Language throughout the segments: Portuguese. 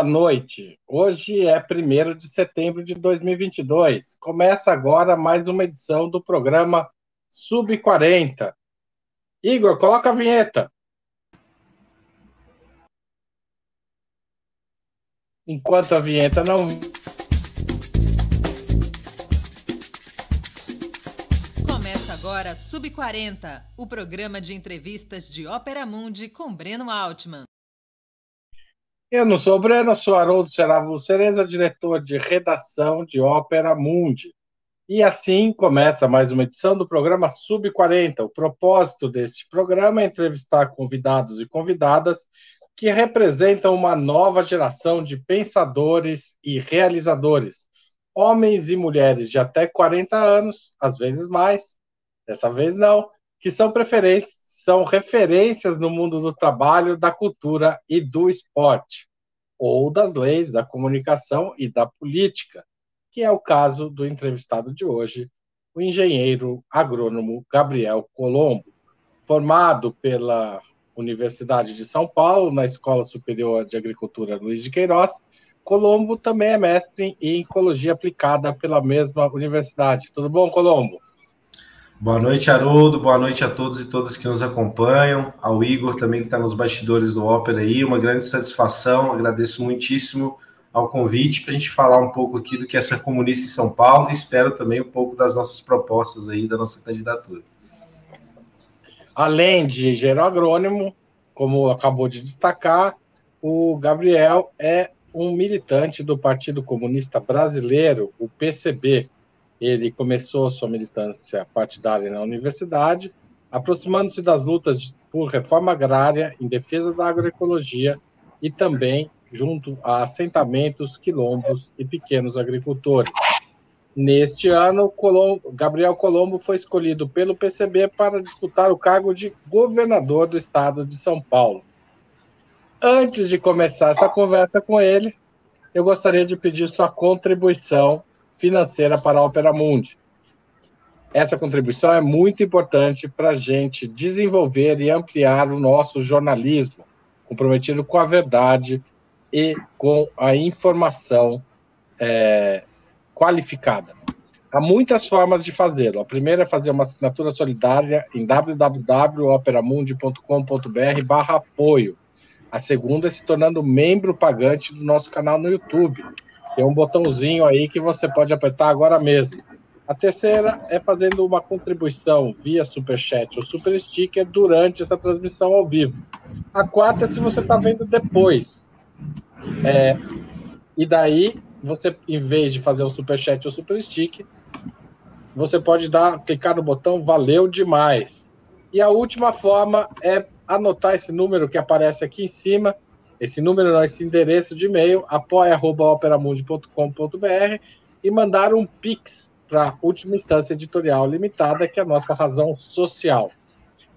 boa noite. Hoje é 1 de setembro de 2022. Começa agora mais uma edição do programa Sub 40. Igor, coloca a vinheta. Enquanto a vinheta não. Começa agora Sub 40, o programa de entrevistas de Ópera Mundi com Breno Altman. Eu não sou Breno, sou Haroldo Seravo Cereza, diretor de redação de Ópera Mundi. E assim começa mais uma edição do programa Sub 40. O propósito deste programa é entrevistar convidados e convidadas que representam uma nova geração de pensadores e realizadores, homens e mulheres de até 40 anos, às vezes mais, dessa vez não, que são são referências no mundo do trabalho, da cultura e do esporte, ou das leis, da comunicação e da política, que é o caso do entrevistado de hoje, o engenheiro agrônomo Gabriel Colombo, formado pela Universidade de São Paulo, na Escola Superior de Agricultura Luiz de Queiroz. Colombo também é mestre em ecologia aplicada pela mesma universidade. Tudo bom, Colombo? Boa noite, Haroldo. Boa noite a todos e todas que nos acompanham. Ao Igor também, que está nos bastidores do Ópera aí. Uma grande satisfação. Agradeço muitíssimo ao convite para a gente falar um pouco aqui do que é ser comunista em São Paulo e espero também um pouco das nossas propostas aí, da nossa candidatura. Além de engenheiro agrônomo, como acabou de destacar, o Gabriel é um militante do Partido Comunista Brasileiro, o PCB, ele começou sua militância partidária na universidade, aproximando-se das lutas por reforma agrária em defesa da agroecologia e também junto a assentamentos, quilombos e pequenos agricultores. Neste ano, Colombo, Gabriel Colombo foi escolhido pelo PCB para disputar o cargo de governador do estado de São Paulo. Antes de começar essa conversa com ele, eu gostaria de pedir sua contribuição financeira para a Opera Mundi. Essa contribuição é muito importante para a gente desenvolver e ampliar o nosso jornalismo, comprometido com a verdade e com a informação é, qualificada. Há muitas formas de fazê-lo. A primeira é fazer uma assinatura solidária em www.operamundi.com.br barra apoio. A segunda é se tornando membro pagante do nosso canal no YouTube. Tem um botãozinho aí que você pode apertar agora mesmo. A terceira é fazendo uma contribuição via Superchat ou Super Sticker durante essa transmissão ao vivo. A quarta é se você está vendo depois. É, e daí, você, em vez de fazer o Superchat ou Super Sticker, você pode dar, clicar no botão Valeu demais. E a última forma é anotar esse número que aparece aqui em cima esse número não, esse endereço de e-mail, apoia.operamundi.com.br e mandar um Pix para a última instância editorial limitada, que é a nossa razão social.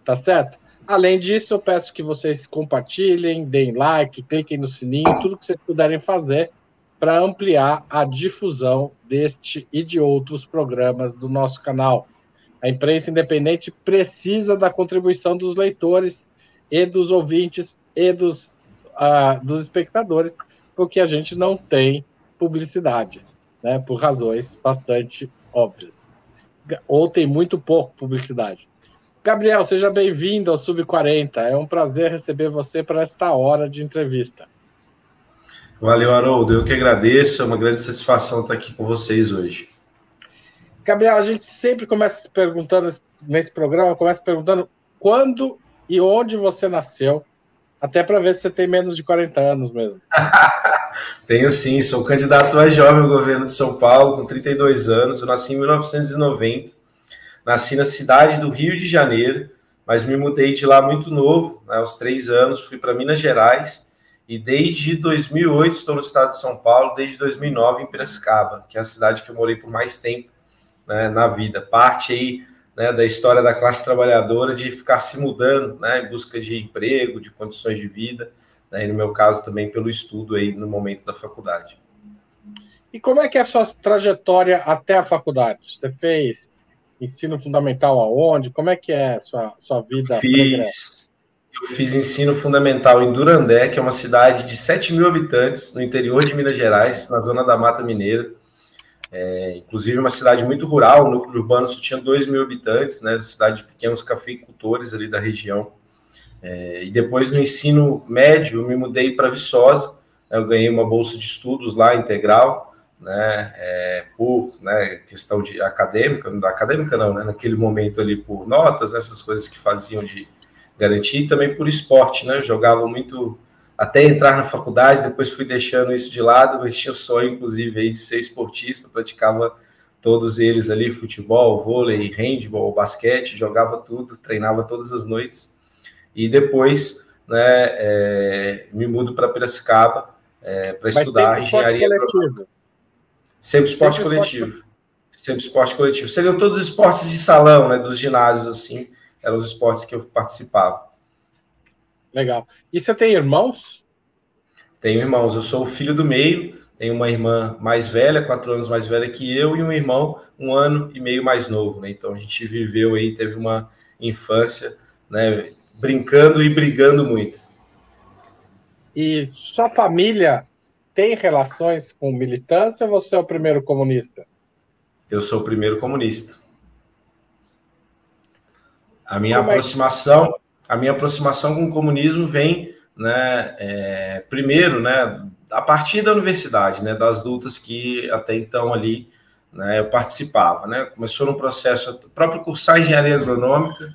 Tá certo? Além disso, eu peço que vocês compartilhem, deem like, cliquem no sininho, tudo que vocês puderem fazer para ampliar a difusão deste e de outros programas do nosso canal. A imprensa independente precisa da contribuição dos leitores e dos ouvintes e dos dos espectadores, porque a gente não tem publicidade, né, por razões bastante óbvias. Ou tem muito pouco publicidade. Gabriel, seja bem-vindo ao Sub 40. É um prazer receber você para esta hora de entrevista. Valeu, Haroldo. Eu que agradeço. É uma grande satisfação estar aqui com vocês hoje. Gabriel, a gente sempre começa perguntando nesse programa, começa perguntando quando e onde você nasceu até para ver se você tem menos de 40 anos mesmo. Tenho sim, sou candidato a jovem ao governo de São Paulo, com 32 anos. Eu nasci em 1990, nasci na cidade do Rio de Janeiro, mas me mudei de lá muito novo, né, aos três anos, fui para Minas Gerais e desde 2008 estou no estado de São Paulo, desde 2009 em Piracicaba, que é a cidade que eu morei por mais tempo né, na vida. Parte aí né, da história da classe trabalhadora de ficar se mudando, né, em busca de emprego, de condições de vida, né, e no meu caso também pelo estudo aí no momento da faculdade. E como é que é a sua trajetória até a faculdade? Você fez ensino fundamental aonde? Como é que é a sua, sua vida? Fiz, Eu fiz ensino fundamental em Durandé, que é uma cidade de 7 mil habitantes, no interior de Minas Gerais, na zona da Mata Mineira. É, inclusive uma cidade muito rural, o núcleo urbano só tinha 2 mil habitantes, né? Cidade de pequenos cafeicultores ali da região. É, e depois no ensino médio eu me mudei para Viçosa, né? eu ganhei uma bolsa de estudos lá integral, né? É, por né, questão de acadêmica, acadêmica não, né? Naquele momento ali por notas, essas coisas que faziam de garantir, e também por esporte, né? Jogava muito até entrar na faculdade, depois fui deixando isso de lado, mas tinha o sonho, inclusive, aí, de ser esportista, praticava todos eles ali, futebol, vôlei, handball, basquete, jogava tudo, treinava todas as noites, e depois né, é, me mudo para Piracicaba é, para estudar engenharia. Coletivo. Sempre esporte sempre coletivo. Esporte... Sempre esporte coletivo. Seriam todos os esportes de salão, né, dos ginásios, assim, eram os esportes que eu participava. Legal. E você tem irmãos? Tenho irmãos. Eu sou o filho do meio. Tenho uma irmã mais velha, quatro anos mais velha que eu, e um irmão um ano e meio mais novo. Né? Então a gente viveu aí, teve uma infância, né, brincando e brigando muito. E sua família tem relações com militância ou você é o primeiro comunista? Eu sou o primeiro comunista. A minha Como aproximação, é a minha aproximação com o comunismo vem, né, é, primeiro, né, a partir da universidade, né, das lutas que até então ali, né, eu participava, né, começou no processo, próprio cursar engenharia agronômica,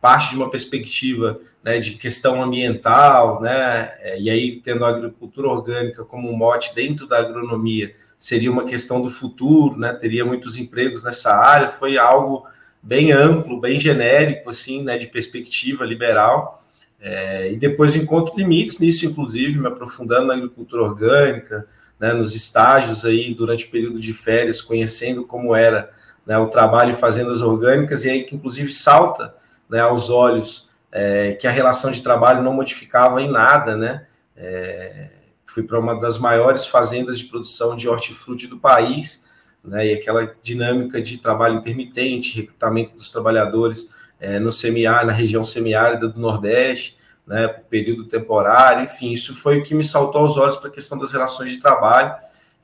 parte de uma perspectiva, né, de questão ambiental, né, é, e aí tendo a agricultura orgânica como um mote dentro da agronomia, seria uma questão do futuro, né, teria muitos empregos nessa área, foi algo bem amplo, bem genérico, assim, né, de perspectiva liberal. É, e depois encontro limites nisso, inclusive, me aprofundando na agricultura orgânica, né, nos estágios aí durante o período de férias, conhecendo como era né, o trabalho em fazendas orgânicas, e aí que inclusive salta né, aos olhos é, que a relação de trabalho não modificava em nada, né? É, fui para uma das maiores fazendas de produção de hortifruti do país, né, e aquela dinâmica de trabalho intermitente, recrutamento dos trabalhadores é, no semiárido, na região semiárida do Nordeste, né, por período temporário, enfim, isso foi o que me saltou aos olhos para a questão das relações de trabalho,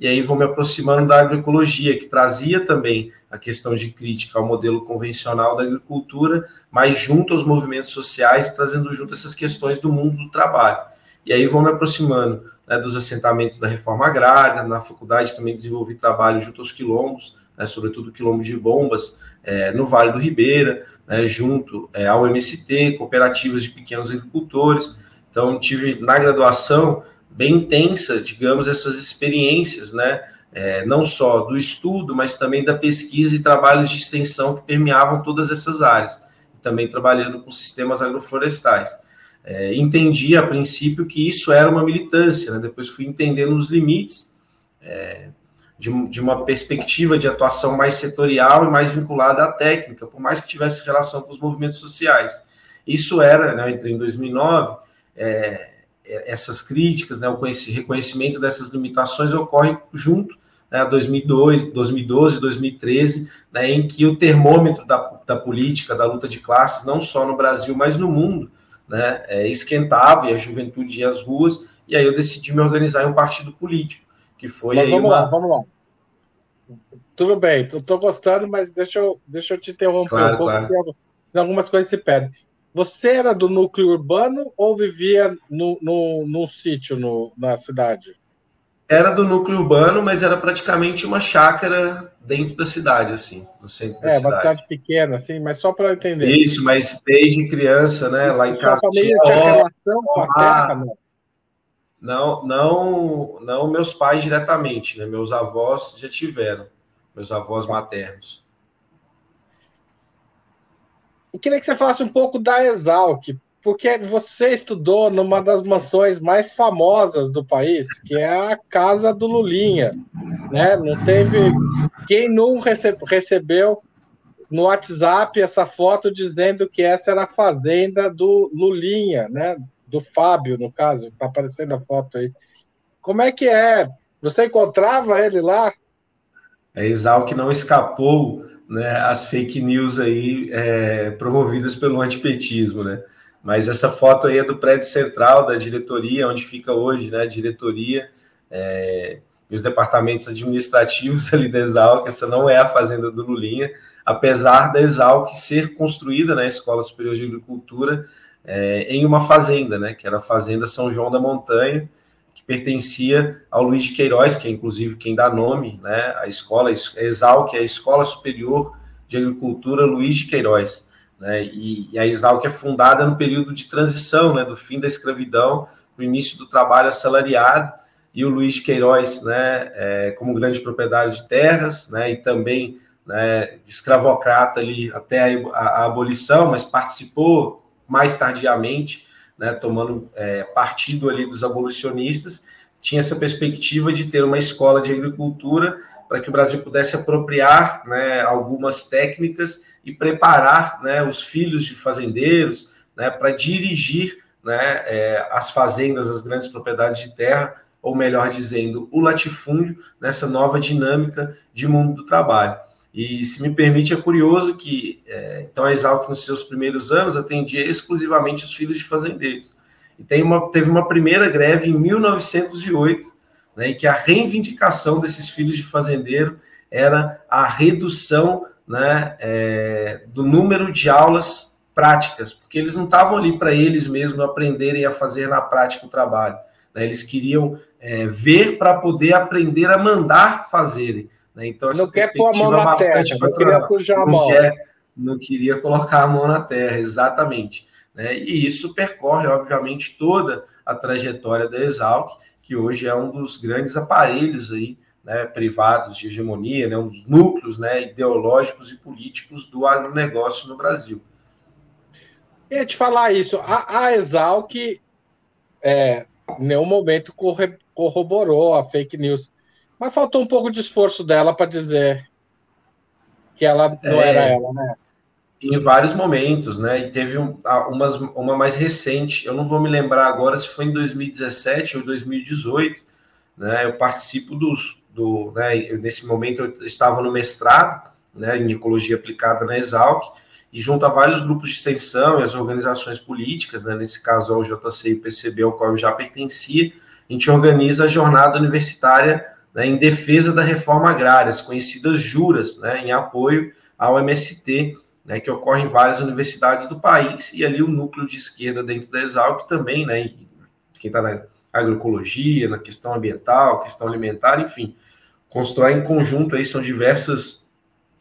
e aí vou me aproximando da agroecologia, que trazia também a questão de crítica ao modelo convencional da agricultura, mas junto aos movimentos sociais e trazendo junto essas questões do mundo do trabalho. E aí vou me aproximando né, dos assentamentos da reforma agrária, na faculdade também desenvolvi trabalho junto aos quilombos, né, sobretudo quilombo de bombas, é, no Vale do Ribeira, né, junto é, ao MST, cooperativas de pequenos agricultores. Então, tive na graduação bem intensa, digamos, essas experiências, né, é, não só do estudo, mas também da pesquisa e trabalhos de extensão que permeavam todas essas áreas, também trabalhando com sistemas agroflorestais é, entendi a princípio que isso era uma militância, né? depois fui entendendo os limites é, de, de, uma perspectiva de atuação mais setorial e mais vinculada à técnica, por mais que tivesse relação com os movimentos sociais. Isso era, né, entrei em 2009, é, é, essas críticas, né, o reconhecimento dessas limitações ocorre junto né, 2002, 2012, 2013, né, em que o termômetro da, da política, da luta de classes, não só no Brasil, mas no mundo, né, é, esquentava e a juventude ia às ruas, e aí eu decidi me organizar em um partido político, que foi mas vamos uma... lá, vamos lá. Tudo bem, estou gostando, mas deixa eu, deixa eu te interromper claro, um pouco, claro. senão algumas coisas se perdem. Você era do núcleo urbano ou vivia no, no, num sítio no, na cidade? Era do núcleo urbano, mas era praticamente uma chácara dentro da cidade, assim, no centro da é, cidade. É, uma cidade pequena, assim, mas só para entender. Isso, mas desde criança, né, lá em casa tinha, relação com a terra, né? Não, não, não meus pais diretamente, né? Meus avós já tiveram, meus avós maternos. Eu queria que você falasse um pouco da Exalc, porque você estudou numa das mansões mais famosas do país, que é a casa do Lulinha, né? Não teve quem não recebeu no WhatsApp essa foto dizendo que essa era a fazenda do Lulinha, né? Do Fábio, no caso, está aparecendo a foto aí. Como é que é? Você encontrava ele lá? É Exal que não escapou né, as fake news aí é, promovidas pelo antipetismo, né? Mas essa foto aí é do prédio central da diretoria, onde fica hoje, né? A diretoria é, e os departamentos administrativos ali da Exalc. Essa não é a fazenda do Lulinha, apesar da Exalc ser construída na né, Escola Superior de Agricultura é, em uma fazenda, né? Que era a Fazenda São João da Montanha, que pertencia ao Luiz de Queiroz, que é inclusive quem dá nome, né? A escola Exalc é a Escola Superior de Agricultura Luiz de Queiroz. Né? E, e a Exalc é fundada no período de transição, né? do fim da escravidão, no início do trabalho assalariado, e o Luiz de Queiroz, né, é, como grande proprietário de terras, né, e também né, escravocrata ali até a, a, a, abolição, mas participou mais tardiamente, né, tomando é, partido ali dos abolicionistas, tinha essa perspectiva de ter uma escola de agricultura para que o Brasil pudesse apropriar né, algumas técnicas e preparar né, os filhos de fazendeiros né, para dirigir né, é, as fazendas, as grandes propriedades de terra, ou melhor dizendo, o latifúndio nessa nova dinâmica de mundo do trabalho. E se me permite, é curioso que é, então a Exalc, nos seus primeiros anos, atendia exclusivamente os filhos de fazendeiros. E tem uma, teve uma primeira greve em 1908 né, e que a reivindicação desses filhos de fazendeiro era a redução né, é, do número de aulas práticas, porque eles não estavam ali para eles mesmos aprenderem a fazer na prática o trabalho. Né, eles queriam é, ver para poder aprender a mandar fazerem. Né, então, essa não quer pôr a mão na terra, não queria sujar a mão. Não, quer, não queria colocar a mão na terra, exatamente. Né, e isso percorre, obviamente, toda a trajetória da Exalc, que hoje é um dos grandes aparelhos aí, né, privados de hegemonia, né, um dos núcleos né, ideológicos e políticos do agronegócio no Brasil. Eu ia te falar isso, a, a Exalc é, em nenhum momento corroborou a fake news, mas faltou um pouco de esforço dela para dizer que ela não é, era ela, né? Em vários momentos, né? E teve um, umas, uma mais recente, eu não vou me lembrar agora se foi em 2017 ou 2018, né? Eu participo dos, do, né? Nesse momento eu estava no mestrado, né? Em ecologia aplicada na Exalc, e junto a vários grupos de extensão e as organizações políticas, né? Nesse caso ao JC e PCB, ao qual eu já pertencia, a gente organiza a jornada universitária né, em defesa da reforma agrária, as conhecidas juras, né? Em apoio ao MST né, que ocorre em várias universidades do país, e ali o núcleo de esquerda dentro da Exalc também, né, quem está na agroecologia, na questão ambiental, questão alimentar, enfim, constrói em conjunto aí, são diversas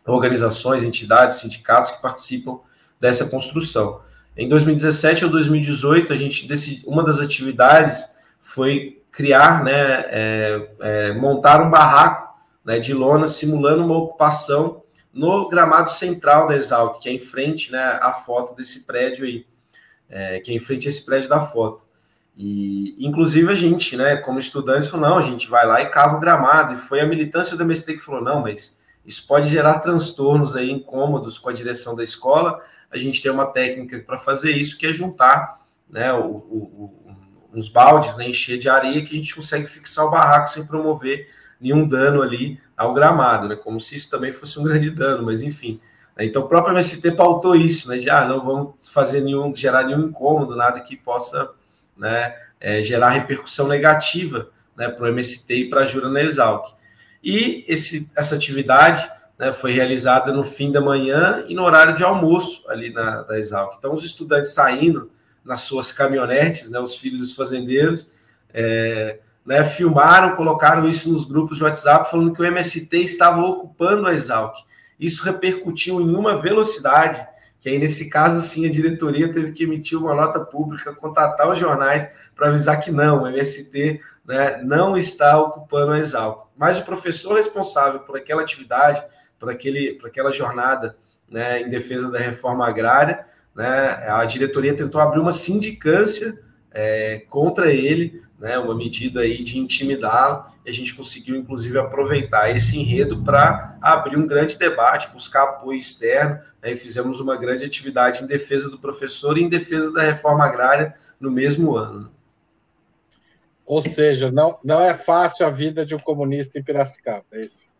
organizações, entidades, sindicatos que participam dessa construção. Em 2017 ou 2018, a gente decidiu, uma das atividades foi criar, né, é, é, montar um barraco né, de lona simulando uma ocupação no gramado central da Exalc, que é em frente né, à foto desse prédio aí, é, que é em frente a esse prédio da foto. E, inclusive, a gente, né, como estudantes, falou: não, a gente vai lá e cava o gramado. E foi a militância do MST que falou: não, mas isso pode gerar transtornos aí, incômodos com a direção da escola. A gente tem uma técnica para fazer isso, que é juntar né, o, o, uns baldes, né, encher de areia, que a gente consegue fixar o barraco sem promover nenhum dano ali ao gramado, né? Como se isso também fosse um grande dano, mas enfim. Né? Então o próprio MST pautou isso, né? De ah, não vamos fazer nenhum, gerar nenhum incômodo, nada que possa né, é, gerar repercussão negativa né, para o MST e para a Jura na Exalc. E esse, essa atividade né, foi realizada no fim da manhã e no horário de almoço ali na da Exalc. Então, os estudantes saindo nas suas caminhonetes, né, os filhos dos fazendeiros, é, né, filmaram, colocaram isso nos grupos de WhatsApp, falando que o MST estava ocupando a Exalc. Isso repercutiu em uma velocidade, que aí, nesse caso, sim, a diretoria teve que emitir uma nota pública, contatar os jornais para avisar que não, o MST né, não está ocupando a Exalc. Mas o professor responsável por aquela atividade, por, aquele, por aquela jornada né, em defesa da reforma agrária, né, a diretoria tentou abrir uma sindicância é, contra ele, né, uma medida aí de intimidá-lo, e a gente conseguiu, inclusive, aproveitar esse enredo para abrir um grande debate, buscar apoio externo, né, e fizemos uma grande atividade em defesa do professor e em defesa da reforma agrária no mesmo ano. Ou seja, não, não é fácil a vida de um comunista em Piracicaba, é isso?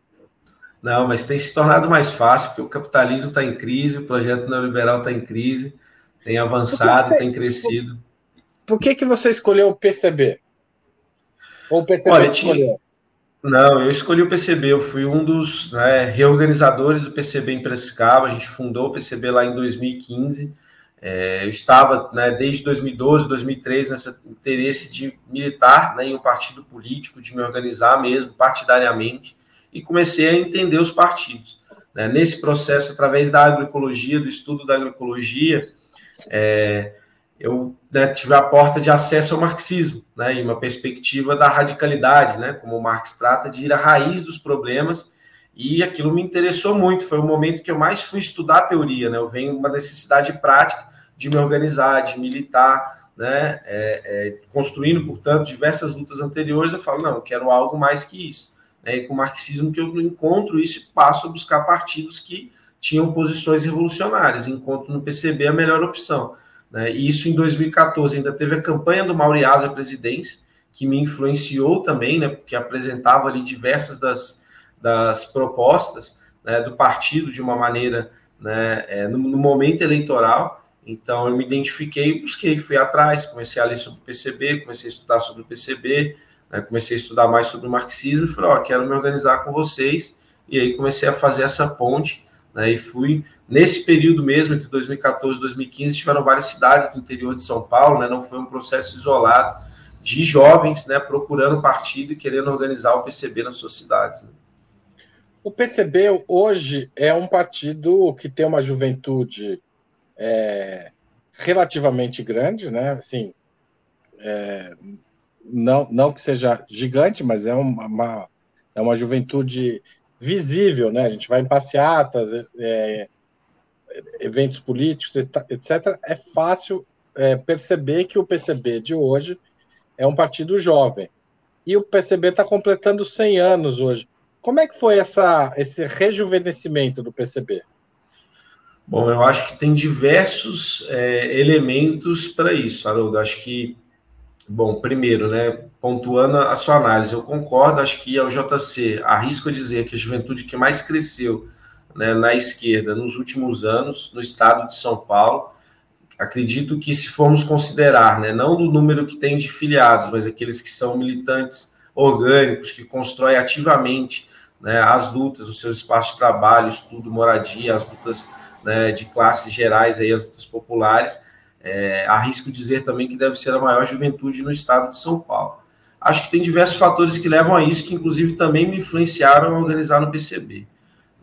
Não, mas tem se tornado mais fácil, porque o capitalismo está em crise, o projeto neoliberal está em crise, tem avançado, você, tem crescido. Por que, que você escolheu o PCB? Ou o PCB Olha, escolheu? Não, eu escolhi o PCB, eu fui um dos né, reorganizadores do PCB em Piracicaba, a gente fundou o PCB lá em 2015, é, eu estava né, desde 2012, 2013 nesse interesse de militar né, em um partido político, de me organizar mesmo partidariamente, e comecei a entender os partidos. Né. Nesse processo, através da agroecologia, do estudo da agroecologia, é, eu né, tive a porta de acesso ao marxismo, né, em uma perspectiva da radicalidade, né, como Marx trata de ir à raiz dos problemas, e aquilo me interessou muito. Foi o momento que eu mais fui estudar teoria, né, eu venho uma necessidade prática de me organizar, de militar, né, é, é, construindo, portanto, diversas lutas anteriores. Eu falo, não, eu quero algo mais que isso. Né, e com o marxismo que eu encontro isso e passo a buscar partidos que tinham posições revolucionárias. Encontro no PCB a melhor opção. Né? E isso em 2014 ainda teve a campanha do Mauriás à presidência, que me influenciou também, né, porque apresentava ali diversas das, das propostas né, do partido de uma maneira né, é, no, no, momento eleitoral. Então eu me identifiquei, busquei, fui atrás, comecei a ler sobre o PCB, comecei a estudar sobre o PCB, né, comecei a estudar mais sobre o marxismo e falei, ó, quero me organizar com vocês. E aí comecei a fazer essa ponte né, e fui Nesse período mesmo, entre 2014 e 2015, tiveram várias cidades do interior de São Paulo, né? não foi um processo isolado de jovens né, procurando partido e querendo organizar o PCB nas suas cidades. Né? O PCB hoje é um partido que tem uma juventude é, relativamente grande, né? Assim, é, não, não que seja gigante, mas é uma, uma, é uma juventude visível, né? A gente vai em passeatas, é, eventos políticos, etc., é fácil é, perceber que o PCB de hoje é um partido jovem. E o PCB está completando 100 anos hoje. Como é que foi essa, esse rejuvenescimento do PCB? Bom, eu acho que tem diversos é, elementos para isso, Haroldo. Acho que, bom, primeiro, né, pontuando a sua análise, eu concordo, acho que ao JC, arrisco dizer que a juventude que mais cresceu né, na esquerda nos últimos anos no estado de São Paulo. Acredito que, se formos considerar, né, não do número que tem de filiados, mas aqueles que são militantes orgânicos, que constroem ativamente né, as lutas, os seus espaços de trabalho, estudo, moradia, as lutas né, de classes gerais, aí, as lutas populares, é, arrisco dizer também que deve ser a maior juventude no estado de São Paulo. Acho que tem diversos fatores que levam a isso, que inclusive também me influenciaram a organizar no PCB.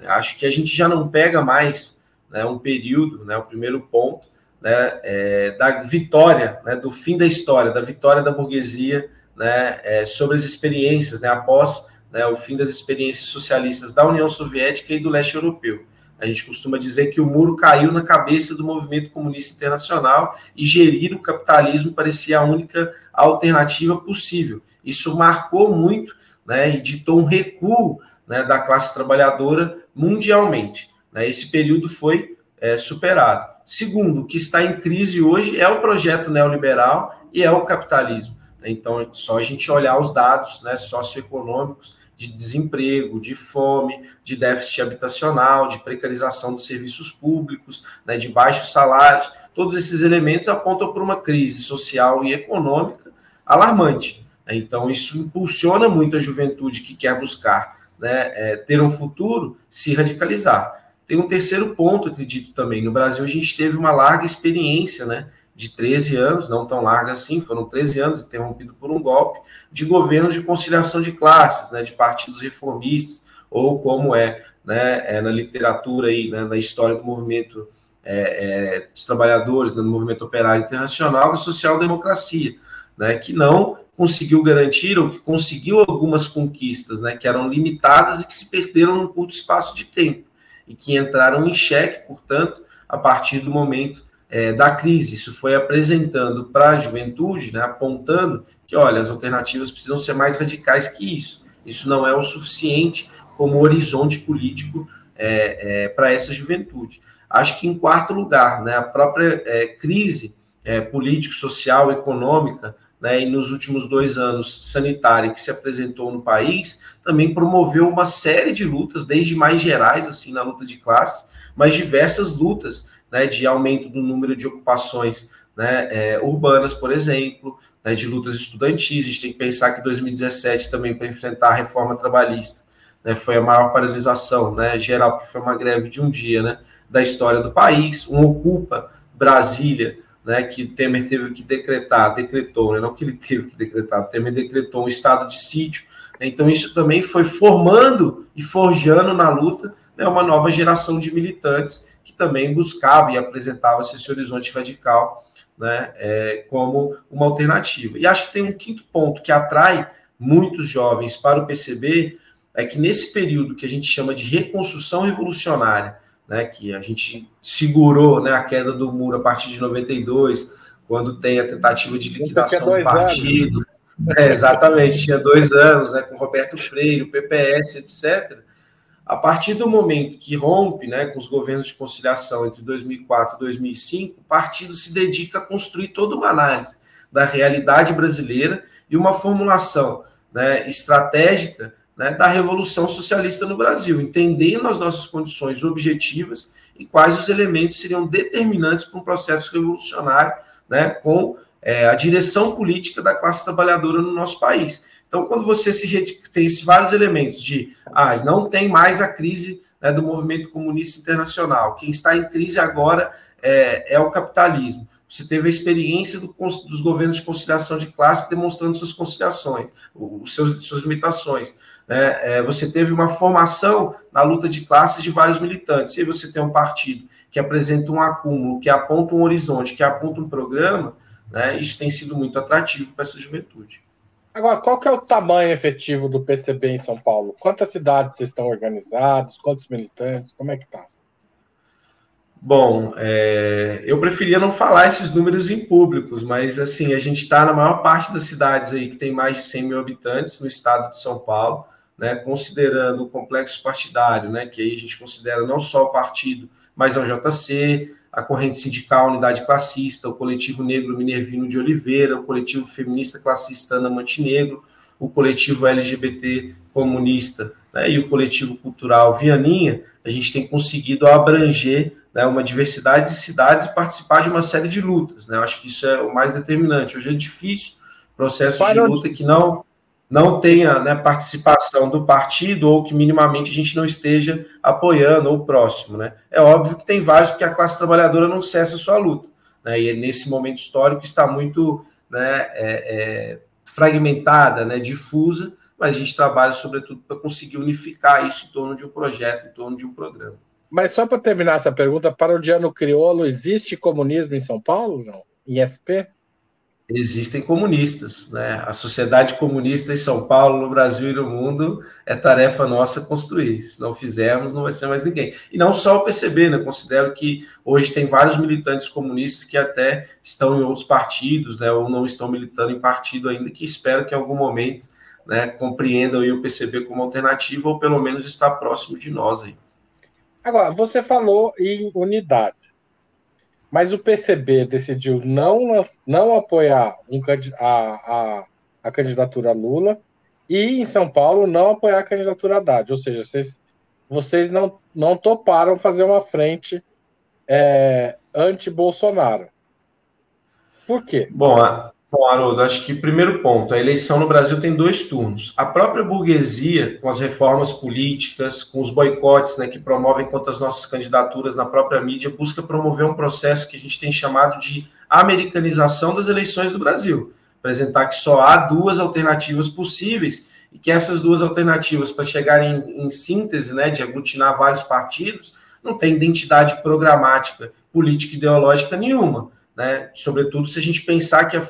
Acho que a gente já não pega mais né, um período, né, o primeiro ponto, né, é, da vitória, né, do fim da história, da vitória da burguesia né, é, sobre as experiências, né, após né, o fim das experiências socialistas da União Soviética e do leste europeu. A gente costuma dizer que o muro caiu na cabeça do movimento comunista internacional e gerir o capitalismo parecia a única alternativa possível. Isso marcou muito né, e ditou um recuo né, da classe trabalhadora mundialmente. Né? Esse período foi é, superado. Segundo, o que está em crise hoje é o projeto neoliberal e é o capitalismo. Né? Então, é só a gente olhar os dados né, socioeconômicos de desemprego, de fome, de déficit habitacional, de precarização dos serviços públicos, né, de baixos salários, todos esses elementos apontam para uma crise social e econômica alarmante. Né? Então, isso impulsiona muito a juventude que quer buscar né, é, ter um futuro, se radicalizar. Tem um terceiro ponto, acredito também. No Brasil, a gente teve uma larga experiência, né, de 13 anos, não tão larga assim, foram 13 anos interrompido por um golpe, de governos de conciliação de classes, né, de partidos reformistas, ou como é, né, é na literatura e né, na história do movimento é, é, dos trabalhadores, né, no movimento operário internacional, da social-democracia, né, que não conseguiu garantir ou que conseguiu algumas conquistas, né, que eram limitadas e que se perderam num curto espaço de tempo e que entraram em xeque, portanto, a partir do momento é, da crise. Isso foi apresentando para a juventude, né, apontando que, olha, as alternativas precisam ser mais radicais que isso. Isso não é o suficiente como horizonte político é, é, para essa juventude. Acho que, em quarto lugar, né, a própria é, crise é, político, social, econômica né, e nos últimos dois anos sanitária que se apresentou no país, também promoveu uma série de lutas, desde mais gerais, assim, na luta de classes, mas diversas lutas né, de aumento do número de ocupações né, é, urbanas, por exemplo, né, de lutas estudantis. A gente tem que pensar que 2017 também, para enfrentar a reforma trabalhista, né, foi a maior paralisação né, geral, porque foi uma greve de um dia né, da história do país. Um ocupa Brasília, né, que Temer teve que decretar, decretou, não que ele teve que decretar, Temer decretou um estado de sítio. Então, isso também foi formando e forjando na luta uma nova geração de militantes que também buscava e apresentava esse horizonte radical né, é, como uma alternativa. E acho que tem um quinto ponto que atrai muitos jovens para o PCB, é que nesse período que a gente chama de reconstrução revolucionária, né, que a gente segurou né, a queda do muro a partir de 92, quando tem a tentativa de liquidação do partido. É, exatamente, tinha dois anos, né, com Roberto Freire, o PPS, etc. A partir do momento que rompe né, com os governos de conciliação entre 2004 e 2005, o partido se dedica a construir toda uma análise da realidade brasileira e uma formulação né, estratégica né, da revolução socialista no Brasil, entendendo as nossas condições objetivas e quais os elementos seriam determinantes para um processo revolucionário né, com é, a direção política da classe trabalhadora no nosso país. Então, quando você se tem esses vários elementos de ah, não tem mais a crise né, do movimento comunista internacional, quem está em crise agora é, é o capitalismo. Você teve a experiência do, dos governos de conciliação de classe demonstrando suas conciliações, os seus, suas limitações. Né? É, você teve uma formação na luta de classes de vários militantes. E você tem um partido que apresenta um acúmulo, que aponta um horizonte, que aponta um programa, né? isso tem sido muito atrativo para essa juventude. Agora, qual que é o tamanho efetivo do PCB em São Paulo? Quantas cidades estão organizadas? Quantos militantes? Como é que está? Bom, é, eu preferia não falar esses números em públicos, mas assim, a gente está na maior parte das cidades aí que tem mais de 100 mil habitantes no estado de São Paulo, né, considerando o complexo partidário, né, que aí a gente considera não só o partido, mas o JC, a corrente sindical Unidade Classista, o coletivo negro Minervino de Oliveira, o coletivo feminista classista Ana Montenegro, o coletivo LGBT comunista né, e o coletivo cultural Vianinha, a gente tem conseguido abranger né, uma diversidade de cidades e participar de uma série de lutas. Né? Eu acho que isso é o mais determinante. Hoje é difícil processo de luta que não não tenha né, participação do partido ou que minimamente a gente não esteja apoiando ou próximo. Né? É óbvio que tem vários porque a classe trabalhadora não cessa sua luta. Né? E nesse momento histórico está muito né, é, é, fragmentada, né, difusa, mas a gente trabalha sobretudo para conseguir unificar isso em torno de um projeto, em torno de um programa. Mas só para terminar essa pergunta, para o Diano Criolo, existe comunismo em São Paulo? Não? ISP? Existem comunistas, né? A sociedade comunista em São Paulo, no Brasil e no mundo é tarefa nossa construir. Se não fizermos, não vai ser mais ninguém. E não só o PCB, né? Considero que hoje tem vários militantes comunistas que até estão em outros partidos, né? Ou não estão militando em partido ainda, que espero que em algum momento né, compreendam o PCB como alternativa, ou pelo menos está próximo de nós aí. Agora, você falou em unidade, mas o PCB decidiu não, não apoiar um, a, a, a candidatura Lula e em São Paulo não apoiar a candidatura Haddad. Ou seja, vocês, vocês não, não toparam fazer uma frente é, anti-Bolsonaro. Por quê? Bom, Bom, Haroldo, acho que primeiro ponto, a eleição no Brasil tem dois turnos. A própria burguesia, com as reformas políticas, com os boicotes né, que promovem contra as nossas candidaturas na própria mídia, busca promover um processo que a gente tem chamado de americanização das eleições do Brasil. Apresentar que só há duas alternativas possíveis e que essas duas alternativas, para chegarem em, em síntese, né, de aglutinar vários partidos, não tem identidade programática, política ideológica nenhuma né? Sobretudo se a gente pensar que a,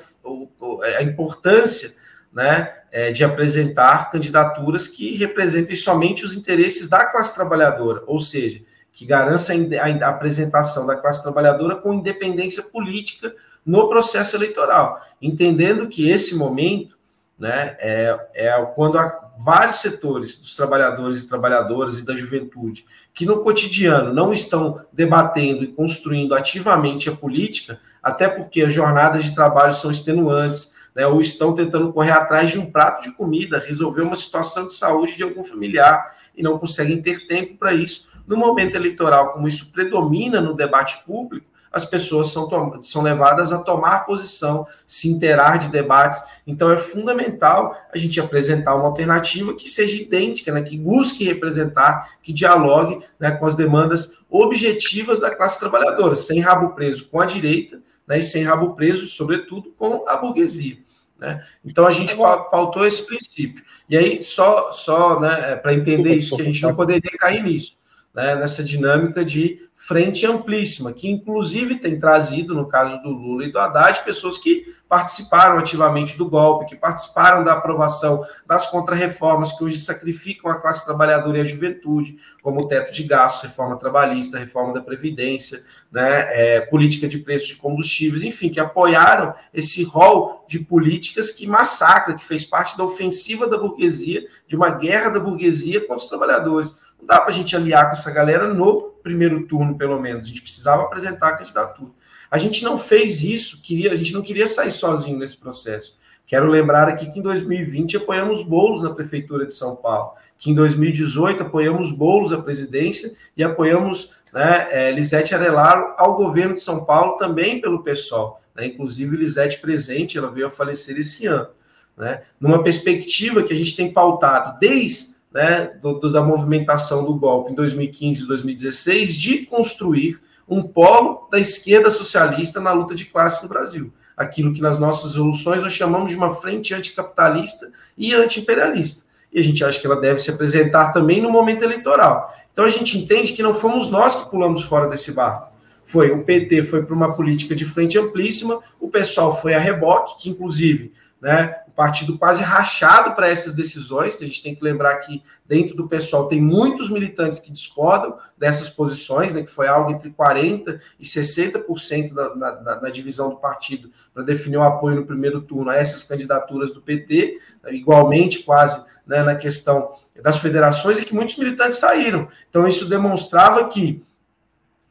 a importância né, é, de apresentar candidaturas que representem somente os interesses da classe trabalhadora, ou seja, que garantam a, a apresentação da classe trabalhadora com independência política no processo eleitoral, entendendo que esse momento né, é, é quando há vários setores dos trabalhadores e trabalhadoras e da juventude que no cotidiano não estão debatendo e construindo ativamente a política, até porque as jornadas de trabalho são extenuantes, né, ou estão tentando correr atrás de um prato de comida, resolver uma situação de saúde de algum familiar e não conseguem ter tempo para isso, no momento eleitoral, como isso predomina no debate público, as pessoas são, são levadas a tomar posição, se interar de debates. Então, é fundamental a gente apresentar uma alternativa que seja idêntica, né, que busque representar, que dialogue né, com as demandas objetivas da classe trabalhadora, sem rabo preso com a direita né, e sem rabo preso, sobretudo, com a burguesia. Né? Então, a gente pautou esse princípio. E aí, só, só né, para entender isso, que a gente não poderia cair nisso né, nessa dinâmica de frente amplíssima, que inclusive tem trazido, no caso do Lula e do Haddad, pessoas que participaram ativamente do golpe, que participaram da aprovação das contrarreformas que hoje sacrificam a classe trabalhadora e a juventude, como o teto de gastos, reforma trabalhista, reforma da Previdência, né, é, política de preços de combustíveis, enfim, que apoiaram esse rol de políticas que massacra, que fez parte da ofensiva da burguesia, de uma guerra da burguesia contra os trabalhadores. Não dá para a gente aliar com essa galera no primeiro turno, pelo menos. A gente precisava apresentar a candidatura. A gente não fez isso, queria, a gente não queria sair sozinho nesse processo. Quero lembrar aqui que em 2020 apoiamos bolos na Prefeitura de São Paulo, que em 2018 apoiamos bolos à presidência e apoiamos né, é, Lisete Arelaro ao governo de São Paulo também pelo PSOL. Né, inclusive, Lisete presente, ela veio a falecer esse ano. Né, numa perspectiva que a gente tem pautado desde né, do, do, da movimentação do golpe em 2015 e 2016 de construir um polo da esquerda socialista na luta de classe no Brasil. Aquilo que nas nossas resoluções nós chamamos de uma frente anticapitalista e antiimperialista. E a gente acha que ela deve se apresentar também no momento eleitoral. Então a gente entende que não fomos nós que pulamos fora desse barco. Foi o PT foi para uma política de frente amplíssima, o pessoal foi a reboque, que inclusive né, partido quase rachado para essas decisões. A gente tem que lembrar que dentro do pessoal tem muitos militantes que discordam dessas posições, né, que foi algo entre 40% e 60% da, na, na, divisão do partido para definir o apoio no primeiro turno a essas candidaturas do PT, igualmente quase né, na questão das federações, e que muitos militantes saíram. Então, isso demonstrava que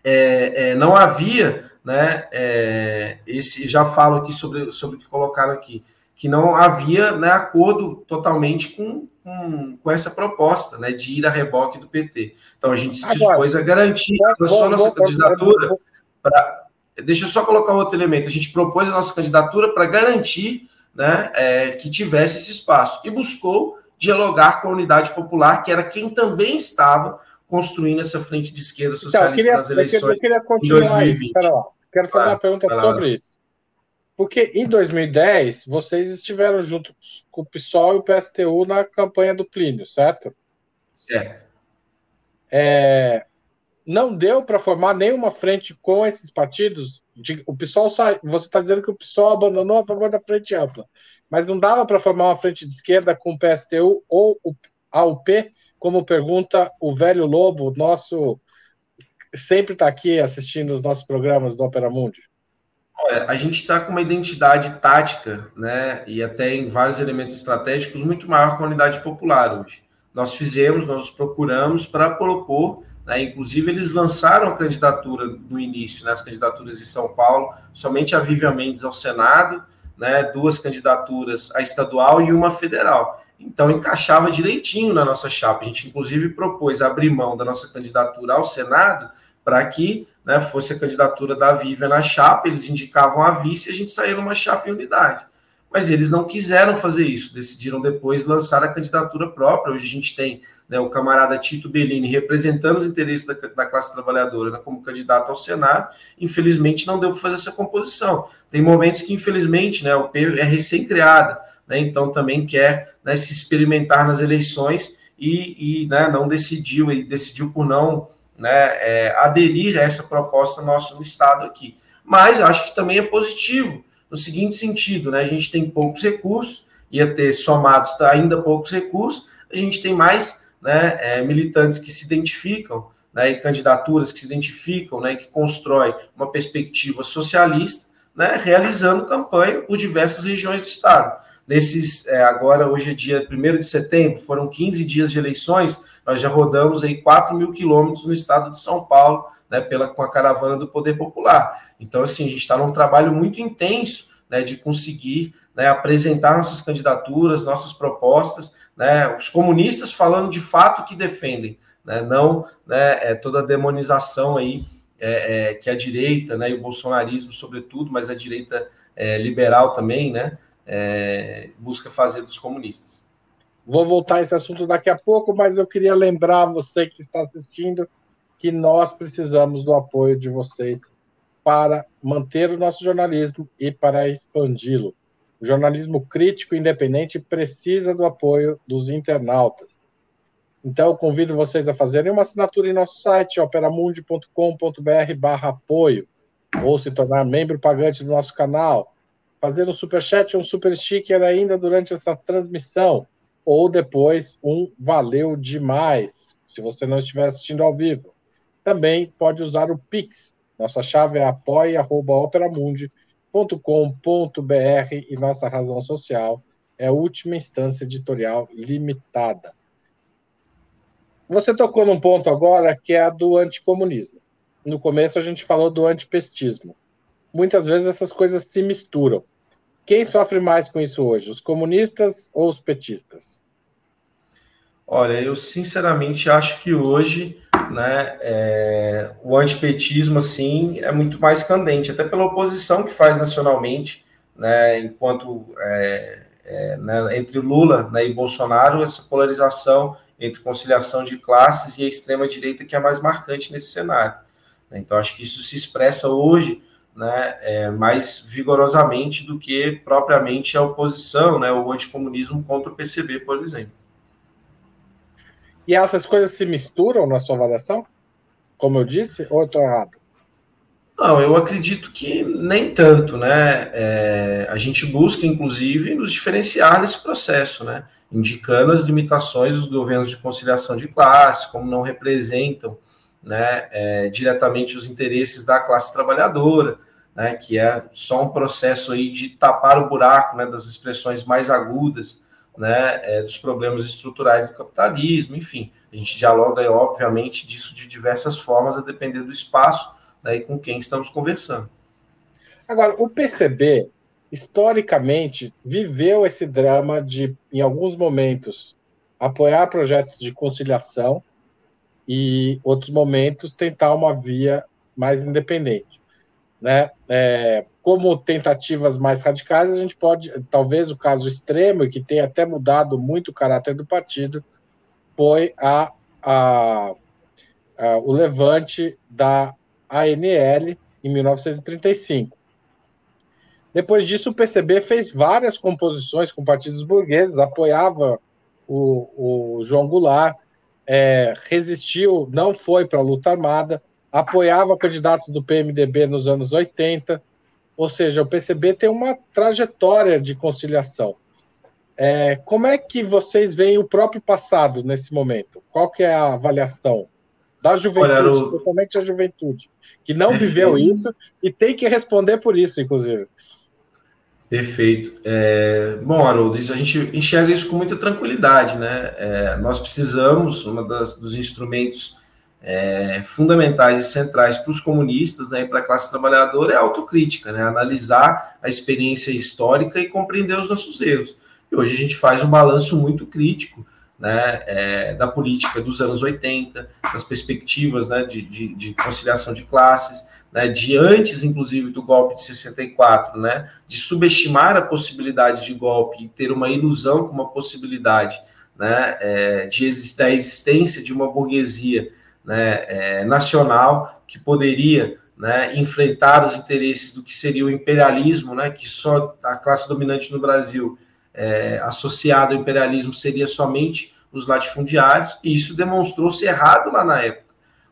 é, é, não havia, né, é, esse, já falo aqui sobre, sobre o que colocaram aqui, que não havia né, acordo totalmente com, com, com, essa proposta né, de ir a reboque do PT. Então a gente se dispôs a garantir a sua nossa candidatura. Pra, deixa eu só colocar outro elemento. A gente propôs a nossa candidatura para garantir né, é, que tivesse esse espaço e buscou dialogar com a Unidade Popular, que era quem também estava construindo essa frente de esquerda então, socialista então, queria, nas eleições eu queria, eu queria em 2020. Isso. Quero fazer uma pergunta sobre isso. Porque em 2010, vocês estiveram junto com o PSOL e o PSTU na campanha do Plínio, certo? Certo. É, não deu para formar nenhuma frente com esses partidos? O PSOL sai, você está dizendo que o PSOL abandonou a favor da frente ampla, mas não dava para formar uma frente de esquerda com o PSTU ou o AUP, como pergunta o velho Lobo, nosso sempre está aqui assistindo os nossos programas do Opera Mundi? Olha, a gente está com uma identidade tática, né, e até em vários elementos estratégicos muito maior que a unidade popular hoje. Nós fizemos, nós procuramos para propor, né, inclusive eles lançaram a candidatura no início, né, as candidaturas de São Paulo, somente a Vivian Mendes ao Senado, né, duas candidaturas a estadual e uma federal. Então encaixava direitinho na nossa chapa. A gente inclusive propôs abrir mão da nossa candidatura ao Senado para que né, fosse a candidatura da Vivian na chapa, eles indicavam a vice e a gente saía numa chapa em unidade. Mas eles não quiseram fazer isso, decidiram depois lançar a candidatura própria. Hoje a gente tem né, o camarada Tito Bellini representando os interesses da, da classe trabalhadora né, como candidato ao Senado. Infelizmente, não deu para fazer essa composição. Tem momentos que, infelizmente, né, o P é recém-criada, né, então também quer né, se experimentar nas eleições e, e né, não decidiu, e decidiu por não né, é, aderir a essa proposta nossa no Estado aqui. Mas eu acho que também é positivo, no seguinte sentido, né, a gente tem poucos recursos, ia ter somados ainda poucos recursos, a gente tem mais né, é, militantes que se identificam, né, e candidaturas que se identificam, né, que constroem uma perspectiva socialista, né, realizando campanha por diversas regiões do Estado. Nesses, é, agora, hoje é dia 1 de setembro, foram 15 dias de eleições, nós já rodamos aí 4 mil quilômetros no estado de São Paulo, né, pela, com a caravana do Poder Popular. Então, assim, a gente está num trabalho muito intenso né, de conseguir né, apresentar nossas candidaturas, nossas propostas, né, os comunistas falando de fato que defendem né, não né, é, toda a demonização aí é, é, que a direita, né, e o bolsonarismo sobretudo, mas a direita é, liberal também, é, busca fazer dos comunistas. Vou voltar a esse assunto daqui a pouco, mas eu queria lembrar você que está assistindo que nós precisamos do apoio de vocês para manter o nosso jornalismo e para expandi-lo. O jornalismo crítico independente precisa do apoio dos internautas. Então, eu convido vocês a fazerem uma assinatura em nosso site, operamundi.com.br barra apoio, ou se tornar membro pagante do nosso canal, fazer um superchat ou um super sticker ainda durante essa transmissão, ou depois um valeu demais, se você não estiver assistindo ao vivo. Também pode usar o Pix. Nossa chave é apoia.operamundi.com.br e nossa razão social é a última instância editorial limitada. Você tocou num ponto agora que é a do anticomunismo. No começo a gente falou do antipestismo. Muitas vezes essas coisas se misturam. Quem sofre mais com isso hoje, os comunistas ou os petistas? Olha, eu sinceramente acho que hoje, né, é, o antipetismo assim é muito mais candente, até pela oposição que faz nacionalmente, né, enquanto é, é, né, entre Lula né, e Bolsonaro essa polarização entre conciliação de classes e a extrema-direita que é mais marcante nesse cenário. Então, acho que isso se expressa hoje né, é, mais vigorosamente do que propriamente a oposição, né, o anticomunismo contra o PCB, por exemplo. E essas coisas se misturam na sua avaliação? Como eu disse, ou eu estou errado? Não, eu acredito que nem tanto, né? É, a gente busca, inclusive, nos diferenciar nesse processo, né? Indicando as limitações dos governos de conciliação de classe, como não representam né, é, diretamente os interesses da classe trabalhadora, né? Que é só um processo aí de tapar o buraco né, das expressões mais agudas né, é, dos problemas estruturais do capitalismo, enfim. A gente dialoga, obviamente, disso de diversas formas, a depender do espaço né, e com quem estamos conversando. Agora, o PCB, historicamente, viveu esse drama de, em alguns momentos, apoiar projetos de conciliação e, outros momentos, tentar uma via mais independente. Né? É, como tentativas mais radicais, a gente pode, talvez o caso extremo, e que tem até mudado muito o caráter do partido, foi a, a, a o levante da ANL em 1935. Depois disso, o PCB fez várias composições com partidos burgueses, apoiava o, o João Goulart, é, resistiu, não foi para a luta armada, apoiava candidatos do PMDB nos anos 80, ou seja, o PCB tem uma trajetória de conciliação. É, como é que vocês veem o próprio passado nesse momento? Qual que é a avaliação da juventude, Olha, principalmente a juventude? que não viveu isso e tem que responder por isso, inclusive. Perfeito. É, bom, Haroldo, isso, a gente enxerga isso com muita tranquilidade, né? É, nós precisamos, um dos instrumentos é, fundamentais e centrais para os comunistas né, e para a classe trabalhadora é a autocrítica, né? Analisar a experiência histórica e compreender os nossos erros. E hoje a gente faz um balanço muito crítico né, é, da política dos anos 80, das perspectivas né, de, de, de, conciliação de classes, né, de antes, inclusive, do golpe de 64, né, de subestimar a possibilidade de golpe e ter uma ilusão com uma possibilidade né, é, de da existência de uma burguesia né, é, nacional que poderia né, enfrentar os interesses do que seria o imperialismo, né, que só a classe dominante no Brasil é, associado ao imperialismo seria somente os latifundiários, e isso demonstrou-se errado lá na época.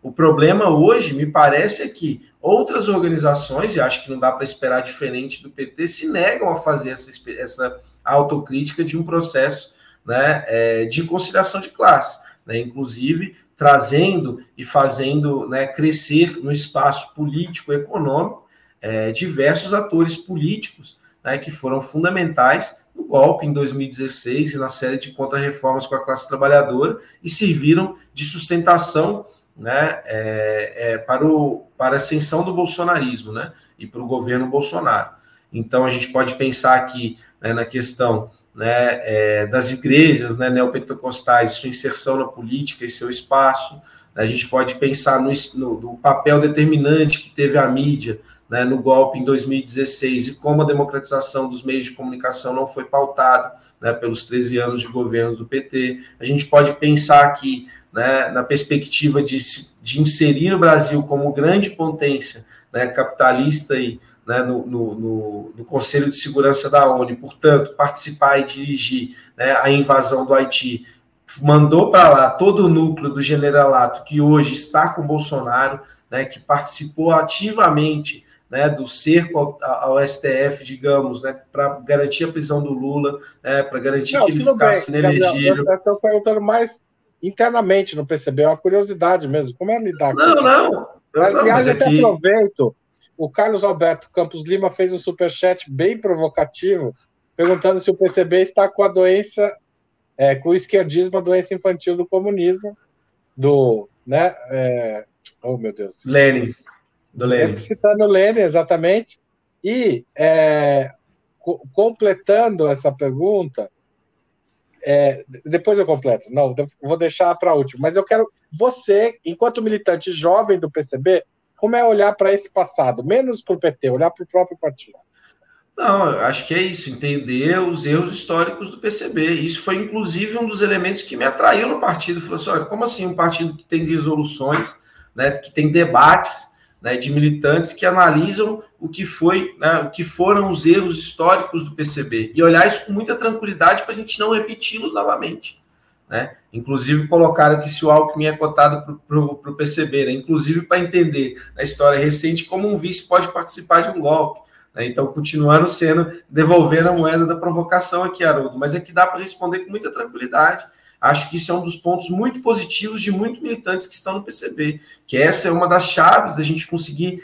O problema hoje, me parece, é que outras organizações, e acho que não dá para esperar diferente do PT, se negam a fazer essa, essa autocrítica de um processo né, é, de conciliação de classes, né, inclusive trazendo e fazendo né, crescer no espaço político econômico é, diversos atores políticos né, que foram fundamentais no golpe em 2016 e na série de contra-reformas com a classe trabalhadora e serviram de sustentação né, é, é, para, o, para a ascensão do bolsonarismo né, e para o governo Bolsonaro. Então, a gente pode pensar aqui né, na questão né, é, das igrejas né, neopentecostais, sua inserção na política e seu espaço. A gente pode pensar no, no, no papel determinante que teve a mídia né, no golpe em 2016 e como a democratização dos meios de comunicação não foi pautada né, pelos 13 anos de governo do PT. A gente pode pensar aqui né, na perspectiva de, de inserir o Brasil como grande potência né, capitalista e né, no, no, no, no, Conselho de Segurança da ONU, portanto, participar e dirigir né, a invasão do Haiti, mandou para lá todo o núcleo do generalato que hoje está com Bolsonaro, né, que participou ativamente né, do cerco ao, ao, STF, digamos, né, para garantir a prisão do Lula, né, para garantir Não, que ele ficasse inelegível. Eu estou perguntando mais internamente no PCB, é uma curiosidade mesmo. Como é lidar não, com não, isso? Não, Aliás, não, mas até aqui... aproveito. O Carlos Alberto Campos Lima fez um superchat bem provocativo, perguntando se o PCB está com a doença, é, com o esquerdismo, a doença infantil do comunismo, do, né, é... oh meu Deus. Lenin. Do Lênin. Citando Lênin, exatamente. E é, co completando essa pergunta, é, depois eu completo, não, vou deixar para último, mas eu quero você, enquanto militante jovem do PCB, como é olhar para esse passado, menos para o PT, olhar para o próprio partido? Não, acho que é isso, entender os erros históricos do PCB. Isso foi, inclusive, um dos elementos que me atraiu no partido. Falou assim: olha, como assim um partido que tem resoluções, né, que tem debates, né, de militantes que analisam o que foi, né, o que foram os erros históricos do PCB e olhar isso com muita tranquilidade para a gente não repeti-los novamente. Né? Inclusive colocaram que se o Alckmin é cotado para o PCB, né? inclusive para entender na história recente como um vice pode participar de um golpe. Né? Então, continuando sendo, devolvendo a moeda da provocação aqui, Haroldo, mas é que dá para responder com muita tranquilidade Acho que isso é um dos pontos muito positivos de muitos militantes que estão no PCB, que essa é uma das chaves da gente conseguir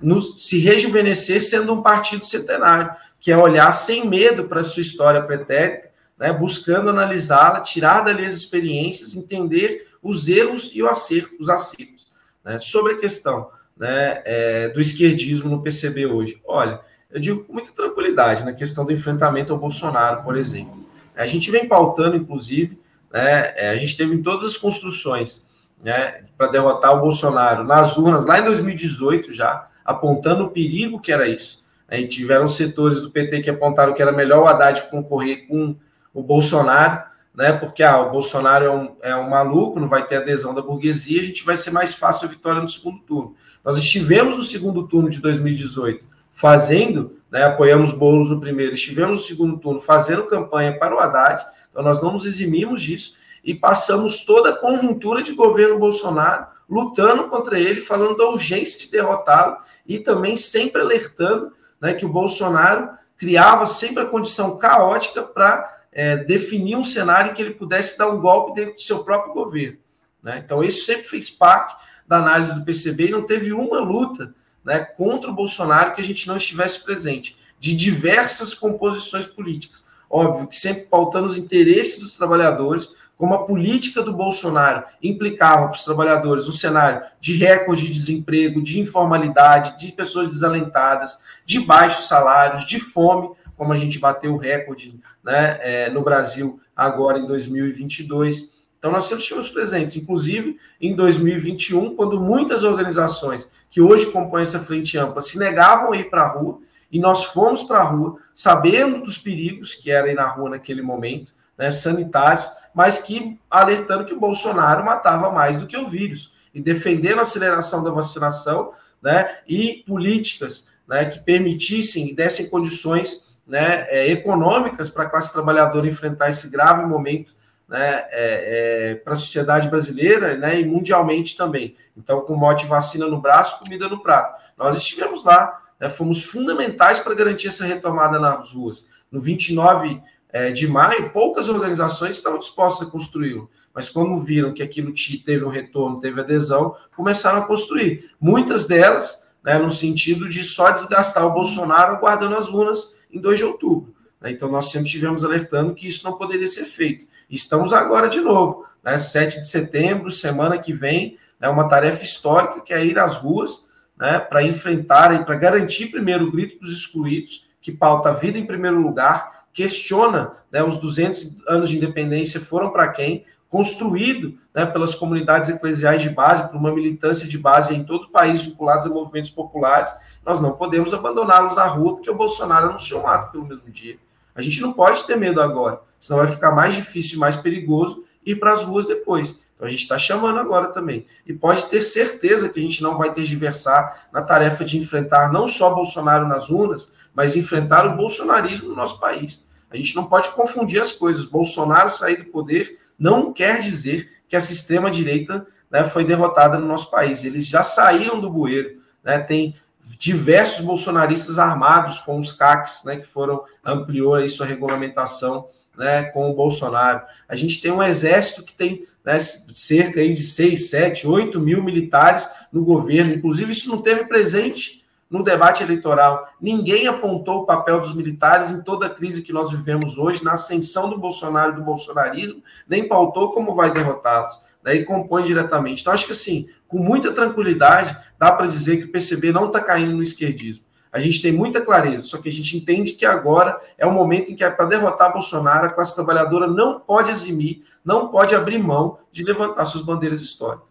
nos, se rejuvenescer sendo um partido centenário, que é olhar sem medo para a sua história pretérita, né, buscando analisá-la, tirar dali as experiências, entender os erros e acerto, os acertos. Né, sobre a questão né, é, do esquerdismo no PCB hoje. Olha, eu digo com muita tranquilidade na questão do enfrentamento ao Bolsonaro, por exemplo. A gente vem pautando, inclusive, né? É, a gente teve em todas as construções né, para derrotar o Bolsonaro nas urnas, lá em 2018 já, apontando o perigo que era isso. E tiveram setores do PT que apontaram que era melhor o Haddad concorrer com o Bolsonaro, né? Porque ah, o Bolsonaro é um, é um maluco, não vai ter adesão da burguesia, a gente vai ser mais fácil a vitória no segundo turno. Nós estivemos no segundo turno de 2018 fazendo, né, apoiamos bolos no primeiro, estivemos no segundo turno fazendo campanha para o Haddad, então, nós não nos eximimos disso e passamos toda a conjuntura de governo Bolsonaro lutando contra ele, falando da urgência de derrotá-lo e também sempre alertando né, que o Bolsonaro criava sempre a condição caótica para é, definir um cenário em que ele pudesse dar um golpe dentro do seu próprio governo. Né? Então, isso sempre fez parte da análise do PCB e não teve uma luta né, contra o Bolsonaro que a gente não estivesse presente, de diversas composições políticas. Óbvio que sempre pautando os interesses dos trabalhadores, como a política do Bolsonaro implicava para os trabalhadores um cenário de recorde de desemprego, de informalidade, de pessoas desalentadas, de baixos salários, de fome, como a gente bateu o recorde né, é, no Brasil agora em 2022. Então, nós sempre estivemos presentes, inclusive em 2021, quando muitas organizações que hoje compõem essa frente ampla se negavam a ir para a rua e nós fomos para a rua, sabendo dos perigos que era ir na rua naquele momento, né, sanitários, mas que alertando que o Bolsonaro matava mais do que o vírus e defendendo a aceleração da vacinação, né, e políticas, né, que permitissem e dessem condições, né, é, econômicas para a classe trabalhadora enfrentar esse grave momento, né, é, é, para a sociedade brasileira, né, e mundialmente também. Então, com mote vacina no braço, comida no prato. Nós estivemos lá né, fomos fundamentais para garantir essa retomada nas ruas. No 29 é, de maio, poucas organizações estavam dispostas a construí-lo, mas como viram que aquilo teve um retorno, teve adesão, começaram a construir. Muitas delas, né, no sentido de só desgastar o Bolsonaro aguardando as urnas em 2 de outubro. Né? Então, nós sempre estivemos alertando que isso não poderia ser feito. Estamos agora de novo, né, 7 de setembro, semana que vem, é uma tarefa histórica que é ir às ruas né, para enfrentar e para garantir primeiro o grito dos excluídos, que pauta a vida em primeiro lugar, questiona né, os 200 anos de independência foram para quem, construído né, pelas comunidades eclesiais de base, por uma militância de base em todo o país vinculados a movimentos populares, nós não podemos abandoná-los na rua porque o Bolsonaro anunciou um ato pelo mesmo dia. A gente não pode ter medo agora, senão vai ficar mais difícil mais perigoso ir para as ruas depois. Então a gente está chamando agora também. E pode ter certeza que a gente não vai tergiversar na tarefa de enfrentar não só Bolsonaro nas urnas, mas enfrentar o bolsonarismo no nosso país. A gente não pode confundir as coisas. Bolsonaro sair do poder não quer dizer que a extrema-direita né, foi derrotada no nosso país. Eles já saíram do bueiro. Né, tem diversos bolsonaristas armados com os CACs, né, que foram, ampliou aí sua regulamentação né, com o Bolsonaro. A gente tem um exército que tem né, cerca aí de 6, 7, 8 mil militares no governo. Inclusive, isso não teve presente no debate eleitoral. Ninguém apontou o papel dos militares em toda a crise que nós vivemos hoje, na ascensão do Bolsonaro e do bolsonarismo, nem pautou como vai derrotá-los. Daí compõe diretamente. Então, acho que assim, com muita tranquilidade, dá para dizer que o PCB não está caindo no esquerdismo. A gente tem muita clareza, só que a gente entende que agora é o momento em que, é para derrotar Bolsonaro, a classe trabalhadora não pode eximir, não pode abrir mão de levantar suas bandeiras históricas.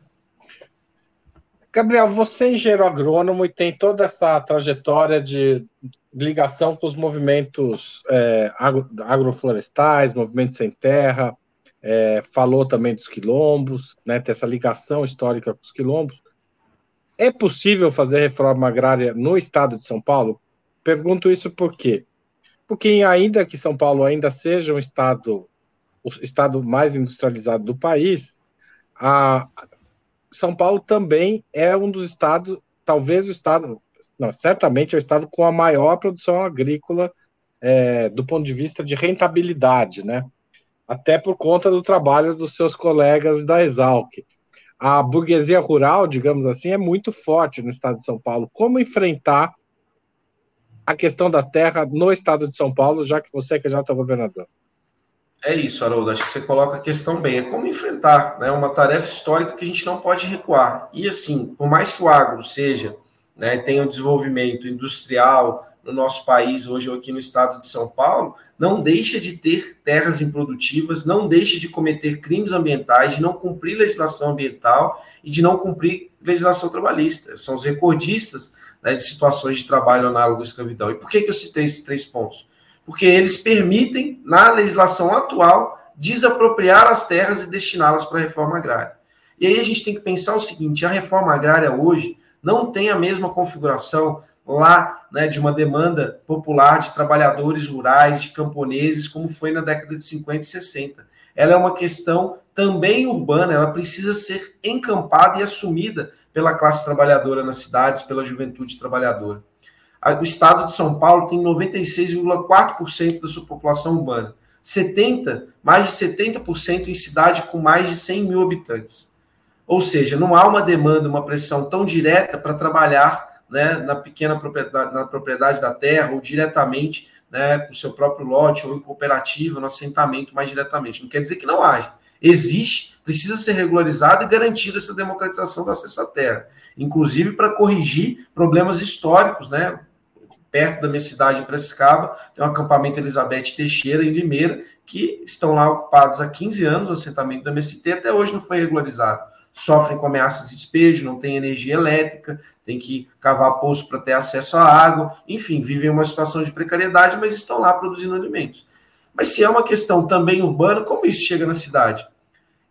Gabriel, você é engenheiro agrônomo e tem toda essa trajetória de ligação com os movimentos é, agro, agroflorestais, movimentos sem terra, é, falou também dos quilombos, né, tem essa ligação histórica com os quilombos. É possível fazer reforma agrária no estado de São Paulo? Pergunto isso por quê? Porque ainda que São Paulo ainda seja um estado, o estado mais industrializado do país, a, são Paulo também é um dos estados, talvez o estado, não, certamente é o estado com a maior produção agrícola é, do ponto de vista de rentabilidade, né? Até por conta do trabalho dos seus colegas da Exalc. A burguesia rural, digamos assim, é muito forte no estado de São Paulo. Como enfrentar a questão da terra no estado de São Paulo, já que você é candidato a governador? É isso, Haroldo. Acho que você coloca a questão bem. É como enfrentar né, uma tarefa histórica que a gente não pode recuar. E assim, por mais que o agro seja, né, tenha um desenvolvimento industrial no nosse país, hoje aqui no estado de São Paulo, não deixa de ter terras improdutivas, não deixa de cometer crimes ambientais, de não cumprir legislação ambiental e de não cumprir legislação trabalhista. São os recordistas né, de situações de trabalho análogo à escravidão. E por que, que eu citei esses três pontos? porque eles permitem, na legislação atual, desapropriar as terras e destiná-las para a reforma agrária. E aí a gente tem que pensar o seguinte: a reforma agrária hoje não tem a mesma configuração lá né, de uma demanda popular de trabalhadores rurais, de camponeses, como foi na década de 50 e 60. Ela é uma questão também urbana, ela precisa ser encampada e assumida pela classe trabalhadora nas cidades, pela juventude trabalhadora o estado de São Paulo tem 96,4% da sua população urbana, 70, mais de 70% em cidade com mais de 100 mil habitantes. Ou seja, não há uma demanda, uma pressão tão direta para trabalhar né, na pequena propriedade, na propriedade da terra ou diretamente né, com o seu próprio lote ou em cooperativa, no assentamento mais diretamente. Não quer dizer que não haja. Existe, precisa ser regularizada e garantida essa democratização do acesso à terra, inclusive para corrigir problemas históricos, né? perto da minha cidade, em Prescaba, tem um acampamento Elizabeth Teixeira, em Limeira, que estão lá ocupados há 15 anos, o assentamento da MST, até hoje não foi regularizado. Sofrem com ameaças de despejo, não tem energia elétrica, tem que cavar poço para ter acesso à água, enfim, vivem uma situação de precariedade, mas estão lá produzindo alimentos. Mas se é uma questão também urbana, como isso chega na cidade?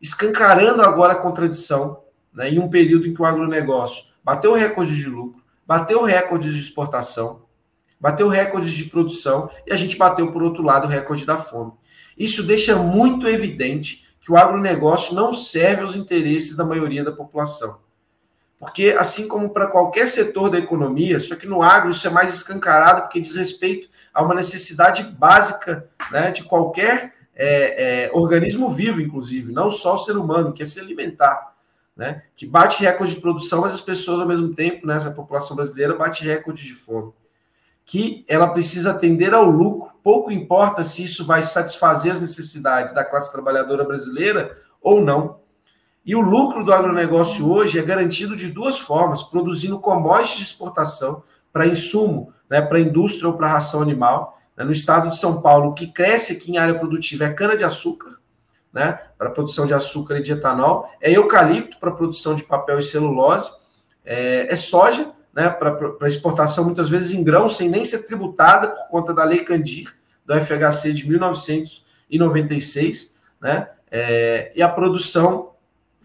Escancarando agora a contradição, né, em um período em que o agronegócio bateu recorde de lucro, bateu recorde de exportação, bateu recordes de produção e a gente bateu, por outro lado, o recorde da fome. Isso deixa muito evidente que o agronegócio não serve aos interesses da maioria da população. Porque, assim como para qualquer setor da economia, só que no agro isso é mais escancarado, porque diz respeito a uma necessidade básica né, de qualquer é, é, organismo vivo, inclusive, não só o ser humano, que é se alimentar. Né, que bate recorde de produção, mas as pessoas, ao mesmo tempo, né, a população brasileira bate recorde de fome que ela precisa atender ao lucro, pouco importa se isso vai satisfazer as necessidades da classe trabalhadora brasileira ou não. E o lucro do agronegócio hoje é garantido de duas formas: produzindo commodities de exportação para insumo, né, para indústria ou para ração animal, Né? No estado de São Paulo, o que cresce aqui em área produtiva é cana-de-açúcar, né? para produção de açúcar e de etanol, é eucalipto para produção de papel e celulose, é, é soja né? para exportação, muitas vezes em grão, sem nem ser tributada por conta da Lei Candir, do FHC de 1996, né? É, e a produção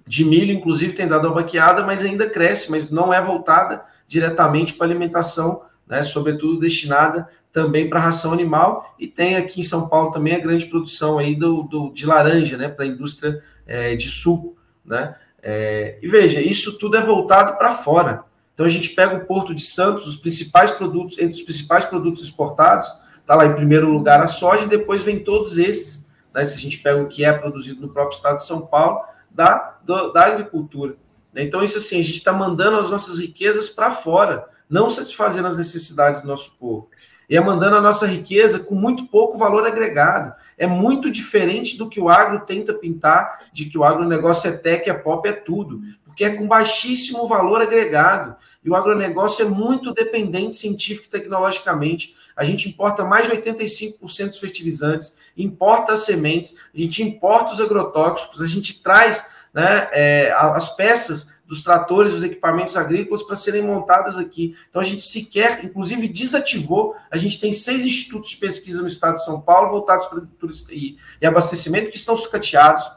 de milho, inclusive, tem dado uma baqueada, mas ainda cresce, mas não é voltada diretamente para alimentação, né, sobretudo destinada também para ração animal, e tem aqui em São Paulo também a grande produção aí do, do de laranja, né, para a indústria é, de suco, né, é, e veja, isso tudo é voltado para fora, então a gente pega o Porto de Santos, os principais produtos, entre os principais produtos exportados, está lá em primeiro lugar a soja, e depois vem todos esses, né, se a gente pega o que é produzido no próprio estado de São Paulo, da, do, da agricultura. Então, isso assim, a gente está mandando as nossas riquezas para fora, não satisfazendo as necessidades do nosso povo. E é mandando a nossa riqueza com muito pouco valor agregado. É muito diferente do que o agro tenta pintar, de que o agronegócio é tech, é pop, é tudo. Porque é com baixíssimo valor agregado. E o agronegócio é muito dependente científico e tecnologicamente. A gente importa mais de 85% dos fertilizantes, importa as sementes, a gente importa os agrotóxicos, a gente traz né, é, as peças dos tratores, dos equipamentos agrícolas para serem montadas aqui. Então a gente sequer, inclusive, desativou. A gente tem seis institutos de pesquisa no estado de São Paulo voltados para agricultura e, e abastecimento que estão sucateados.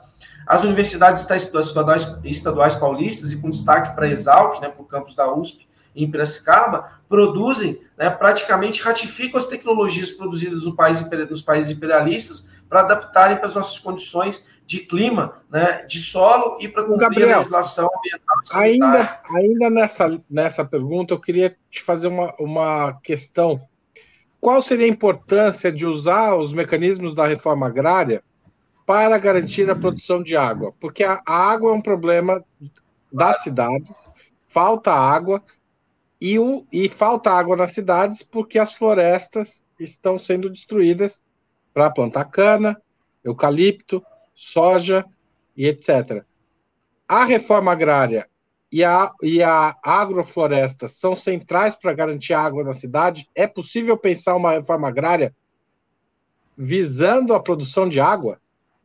As universidades estaduais, estaduais paulistas, e com destaque para a Exalc, né, para o campus da USP, em Piracicaba, produzem, né, praticamente ratificam as tecnologias produzidas no país, nos países imperialistas para adaptarem para as nossas condições de clima, né, de solo e para cumprir Gabriel, a legislação ambiental. Ainda, ainda nessa, nessa pergunta, eu queria te fazer uma, uma questão. Qual seria a importância de usar os mecanismos da reforma agrária para garantir a produção de água? Porque a, a água é um problema das cidades, falta água, e, o, e falta água nas cidades porque as florestas estão sendo destruídas para plantar cana, eucalipto, soja e etc. A reforma agrária e a, e a agrofloresta são centrais para garantir água na cidade? É possível pensar uma reforma agrária visando a produção de água?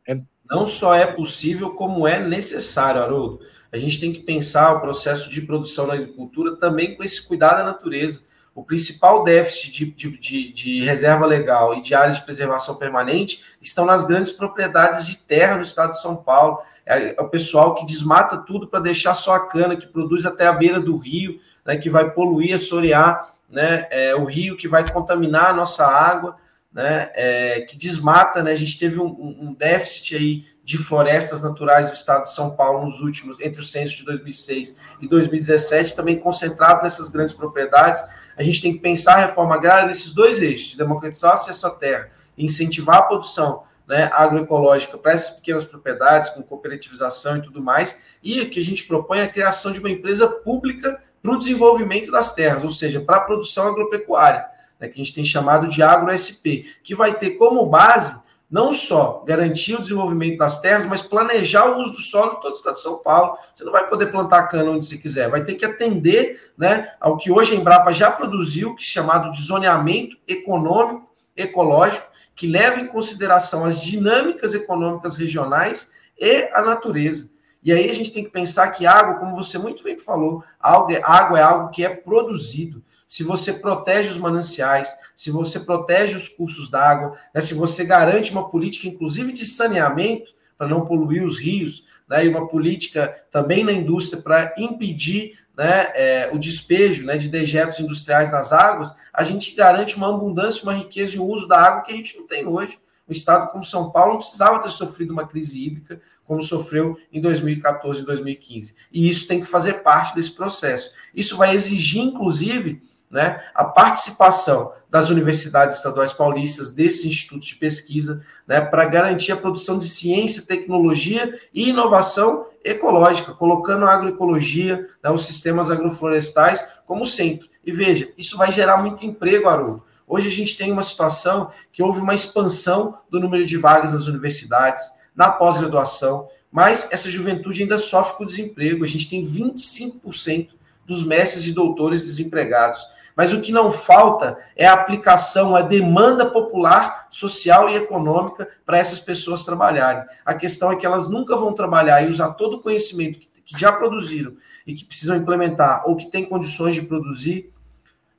É... Não só é possível, como é necessário, Haroldo. A gente tem que pensar o processo de produção na agricultura também com esse cuidado à natureza. O principal déficit de, de, de, de, reserva legal e de áreas de preservação permanente estão nas grandes propriedades de terra no estado de São Paulo. É, é o pessoal que desmata tudo para deixar só a cana, que produz até a beira do rio, né, que vai poluir, assorear né, é, o rio, que vai contaminar a nossa água, né, é, que desmata. Né, a gente teve um, um déficit aí de florestas naturais do estado de São Paulo nos últimos, entre os censos de 2006 e 2017, também concentrado nessas grandes propriedades. A gente tem que pensar a reforma agrária nesses dois eixos, de democratizar o acesso à terra incentivar a produção né, agroecológica para essas pequenas propriedades, com cooperativização e tudo mais, e que a gente propõe a criação de uma empresa pública para o desenvolvimento das terras, ou seja, para a produção agropecuária, né, que a gente tem chamado de agro-SP, que vai ter como base não só garantir o desenvolvimento das terras, mas planejar o uso do solo em todo o estado de São Paulo. Você não vai poder plantar cana onde você quiser, vai ter que atender né, ao que hoje a Embrapa já produziu, que é chamado de zoneamento econômico, ecológico, que leva em consideração as dinâmicas econômicas regionais e a natureza. E aí a gente tem que pensar que água, como você muito bem falou, água é algo que é produzido se você protege os mananciais, se você protege os cursos d'água, né, se você garante uma política, inclusive, de saneamento, para não poluir os rios, né, e uma política também na indústria para impedir né, é, o despejo né, de dejetos industriais nas águas, a gente garante uma abundância, uma riqueza e um uso da água que a gente não tem hoje. O estado como São Paulo não precisava ter sofrido uma crise hídrica como sofreu em 2014 e 2015. E isso tem que fazer parte desse processo. Isso vai exigir, inclusive, né, a participação das universidades estaduais paulistas, desses institutos de pesquisa, né, para garantir a produção de ciência, tecnologia e inovação ecológica, colocando a agroecologia, né, os sistemas agroflorestais como centro. E veja, isso vai gerar muito emprego, Haroldo. Hoje a gente tem uma situação que houve uma expansão do número de vagas nas universidades, na pós-graduação, mas essa juventude ainda sofre com o desemprego. A gente tem 25% dos mestres e doutores desempregados. Mas o que não falta é a aplicação, a demanda popular, social e econômica para essas pessoas trabalharem. A questão é que elas nunca vão trabalhar e usar todo o conhecimento que, que já produziram e que precisam implementar ou que têm condições de produzir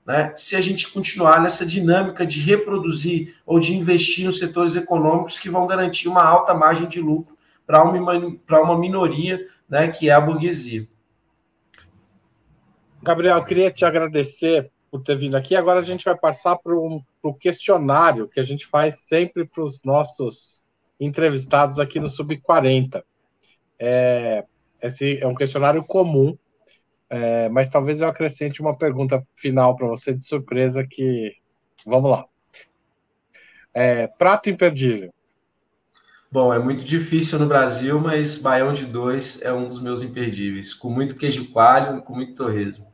né, se a gente continuar nessa dinâmica de reproduzir ou de investir nos setores econômicos que vão garantir uma alta margem de lucro para uma, uma minoria, né, que é a burguesia. Gabriel, queria te agradecer por ter vindo aqui. Agora a gente vai passar para o questionário que a gente faz sempre para os nossos entrevistados aqui no Sub 40. É, esse é um questionário comum é, mas talvez eu acrescente uma pergunta final para você de surpresa que. Vamos lá. É, prato imperdível. Bom, é muito difícil no Brasil, mas baião de dois é um dos meus imperdíveis, com muito queijo coalho e com muito torresmo.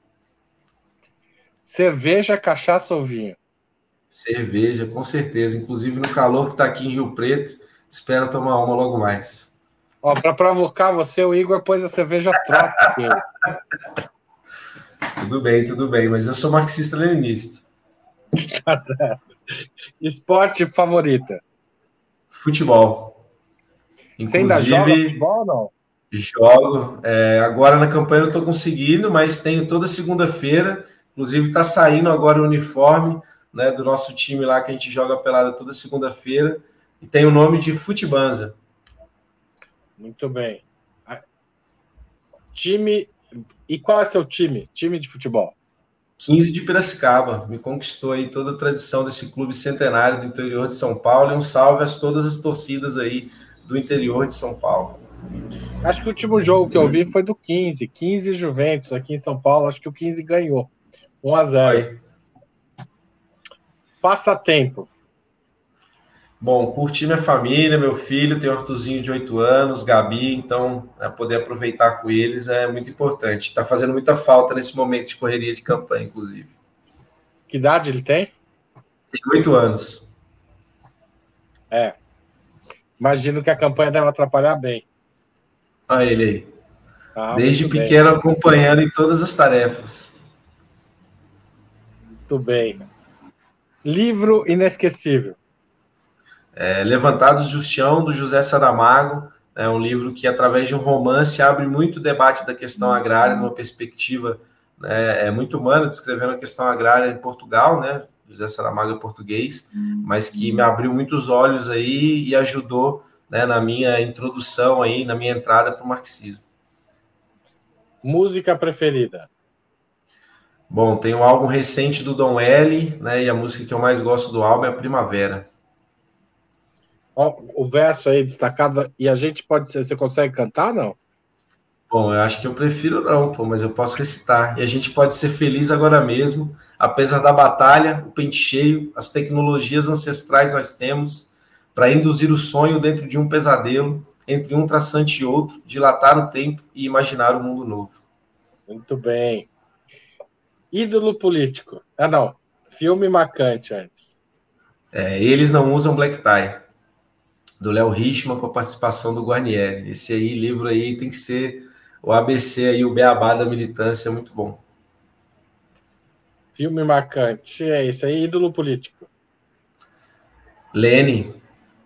Cerveja, cachaça ou vinho? Cerveja, com certeza. Inclusive no calor que está aqui em Rio Preto, espero tomar uma logo mais. Ó, para provocar você, o Igor pôs a cerveja troca. tudo bem, tudo bem, mas eu sou marxista-leninista. tá certo. Esporte favorita? Futebol. Inclusive, futebol ou não? Jogo. É, agora na campanha não estou conseguindo, mas tenho toda segunda-feira. Inclusive está saindo agora o uniforme né, do nosso time lá que a gente joga pelada toda segunda-feira. E tem o nome de Futebanza. Muito bem. Time. E qual é seu time? Time de futebol? 15 de Piracicaba. Me conquistou aí toda a tradição desse clube centenário do interior de São Paulo. E um salve a todas as torcidas aí do interior de São Paulo. Acho que o último jogo que eu vi foi do 15. 15 Juventus aqui em São Paulo. Acho que o 15 ganhou. 1 a 0 Passatempo. Bom, curti minha família, meu filho, tem um Artuzinho de 8 anos, Gabi, então é, poder aproveitar com eles é muito importante. Está fazendo muita falta nesse momento de correria de campanha, inclusive. Que idade ele tem? Tem 8 anos. É. Imagino que a campanha deve atrapalhar bem. Olha ele aí. Ah, Desde pequeno bem. acompanhando em todas as tarefas. Muito bem. Livro inesquecível. É, Levantados do Chão, do José Saramago, é um livro que, através de um romance, abre muito debate da questão agrária, numa perspectiva né, é muito humana, descrevendo a questão agrária em Portugal, né? José Saramago é português, mas que me abriu muitos olhos aí e ajudou né, na minha introdução aí, na minha entrada para o marxismo. Música preferida? Bom, tem um álbum recente do Dom L, né? E a música que eu mais gosto do álbum é a Primavera o verso aí destacado, e a gente pode você consegue cantar, não? Bom, eu acho que eu prefiro não, pô, mas eu posso recitar. E a gente pode ser feliz agora mesmo, apesar da batalha, o pente cheio, as tecnologias ancestrais nós temos, para induzir o sonho dentro de um pesadelo, entre um traçante e outro, dilatar o tempo e imaginar o um mundo novo. Muito bem. Ídolo político. Ah, não. Filme marcante antes. É, eles não usam black tie do Léo Richman com a participação do Guarnieri. Esse aí, livro aí tem que ser o ABC aí, o beabá da militância, é muito bom. Filme marcante, é esse aí, ídolo político. Lênin,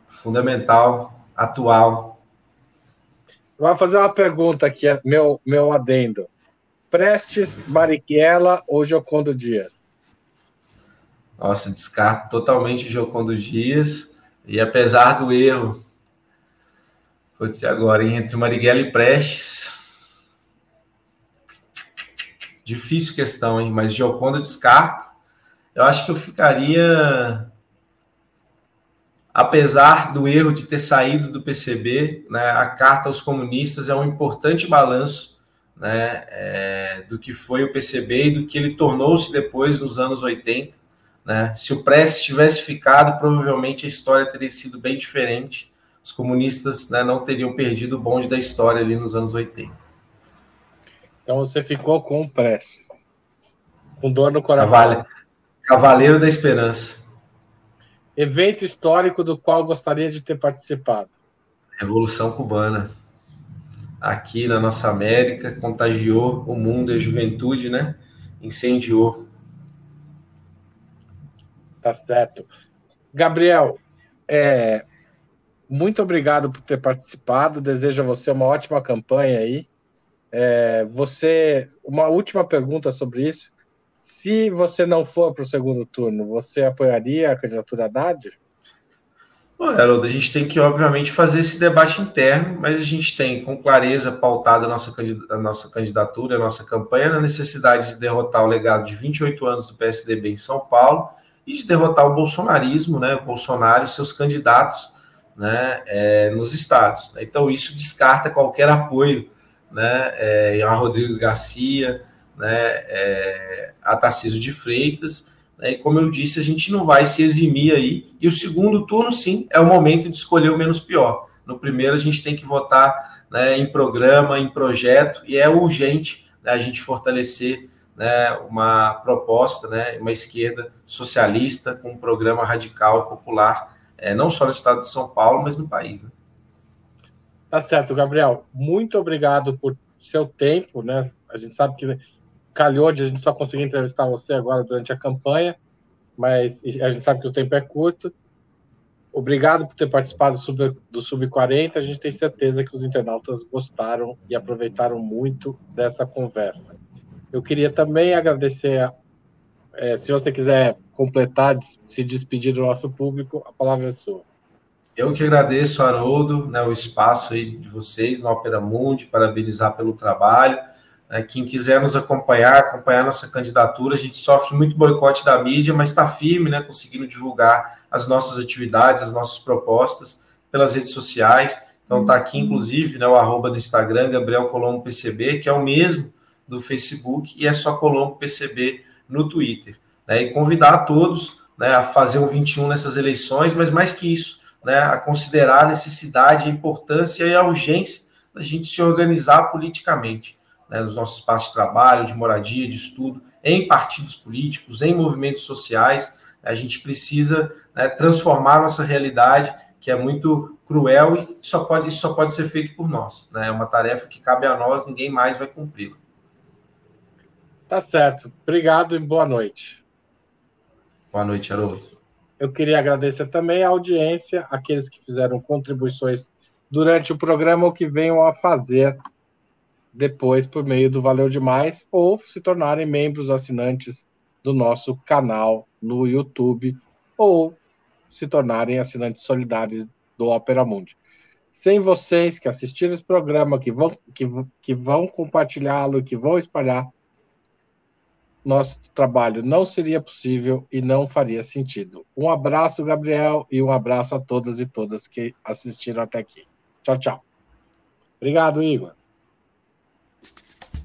fundamental, atual. Vou fazer uma pergunta aqui, meu, meu adendo. Prestes, Marighella ou Jocondo Dias? Nossa, descarto totalmente Jocondo Dias. E apesar do erro, vou dizer agora, entre Marighella e Prestes, difícil questão, hein? Mas Gioconda descarto. Eu acho que eu ficaria, apesar do erro de ter saído do PCB, né, a carta aos comunistas é um importante balanço né, é, do que foi o PCB e do que ele tornou-se depois nos anos 80. Né? Se o Prestes tivesse ficado, provavelmente a história teria sido bem diferente. Os comunistas né, não teriam perdido o bonde da história ali nos anos 80. Então você ficou com o Prestes. Com dor no coração. Cavale... Cavaleiro da Esperança. Evento histórico do qual gostaria de ter participado. Revolução Cubana. Aqui na nossa América, contagiou o mundo e a juventude, né? Incendiou Tá certo. Gabriel, é, muito obrigado por ter participado. Desejo a você uma ótima campanha aí. É, você, uma última pergunta sobre isso. Se você não for para o segundo turno, você apoiaria a candidatura Haddad? Olha, Haroldo, a gente tem que, obviamente, fazer esse debate interno, mas a gente tem, com clareza, pautada a nossa, candidatura, a nossa campanha, na necessidade de derrotar o legado de 28 anos do PSDB em São Paulo e de derrotar o bolsonarismo, né, o Bolsonaro e seus candidatos né, é, nos estados. Então, isso descarta qualquer apoio né, é, a Rodrigo Garcia, né, é, a Tarcísio de Freitas, né? E como eu disse, a gente não vai se eximir aí. E o segundo turno, sim, é o momento de escolher o menos pior. No primeiro, a gente tem que votar né, em programa, em projeto, e é urgente né, a gente fortalecer né, uma proposta, né, uma esquerda socialista com um programa radical popular, é, não só no estado de São Paulo, mas no país. Né? Tá certo, Gabriel. Muito obrigado por seu tempo, né? A gente sabe que calhou de a gente só conseguir entrevistar você agora durante a campanha, mas a gente sabe que o tempo é curto. Obrigado por ter participado do Sub-40. A gente tem certeza que os internautas gostaram e aproveitaram muito dessa conversa. Eu queria também agradecer, é, se você quiser completar, se despedir do nosso público, a palavra é sua. Eu que agradeço, Haroldo, né, o espaço aí de vocês no Opera Mundi, parabenizar pelo trabalho quem quiser nos acompanhar, acompanhar nossa candidatura, a gente sofre muito boicote da mídia, mas está firme, né, conseguindo divulgar as nossas atividades, as nossas propostas pelas redes sociais. Então está aqui, inclusive, né, o arroba do Instagram, Gabriel Colombo PCB, que é o mesmo do Facebook, e é só Colombo PCB no Twitter. Né, e convidar a todos né, a fazer o 21 nessas eleições, mas mais que isso, né, a considerar a necessidade, a importância e a urgência da gente se organizar politicamente né, nos nossos espaços de trabalho, de moradia, de estudo, em partidos políticos, em movimentos sociais. A gente precisa né, transformar nossa realidade, que é muito cruel e só pode, isso só pode ser feito por nós. Né? É uma tarefa que cabe a nós, ninguém mais vai cumprir. Tá certo. Obrigado e boa noite. Boa noite, Haroldo. Eu queria agradecer também a audiência, aqueles que fizeram contribuições durante o programa ou que venham a fazer depois por meio do Valeu Demais ou se tornarem membros assinantes do nosso canal no YouTube ou se tornarem assinantes solidários do Opera Mundi. Sem vocês que assistiram esse programa, que vão, que, que vão compartilhá-lo, que vão espalhar, nosso trabalho não seria possível e não faria sentido. Um abraço, Gabriel, e um abraço a todas e todas que assistiram até aqui. Tchau, tchau. Obrigado, Igor.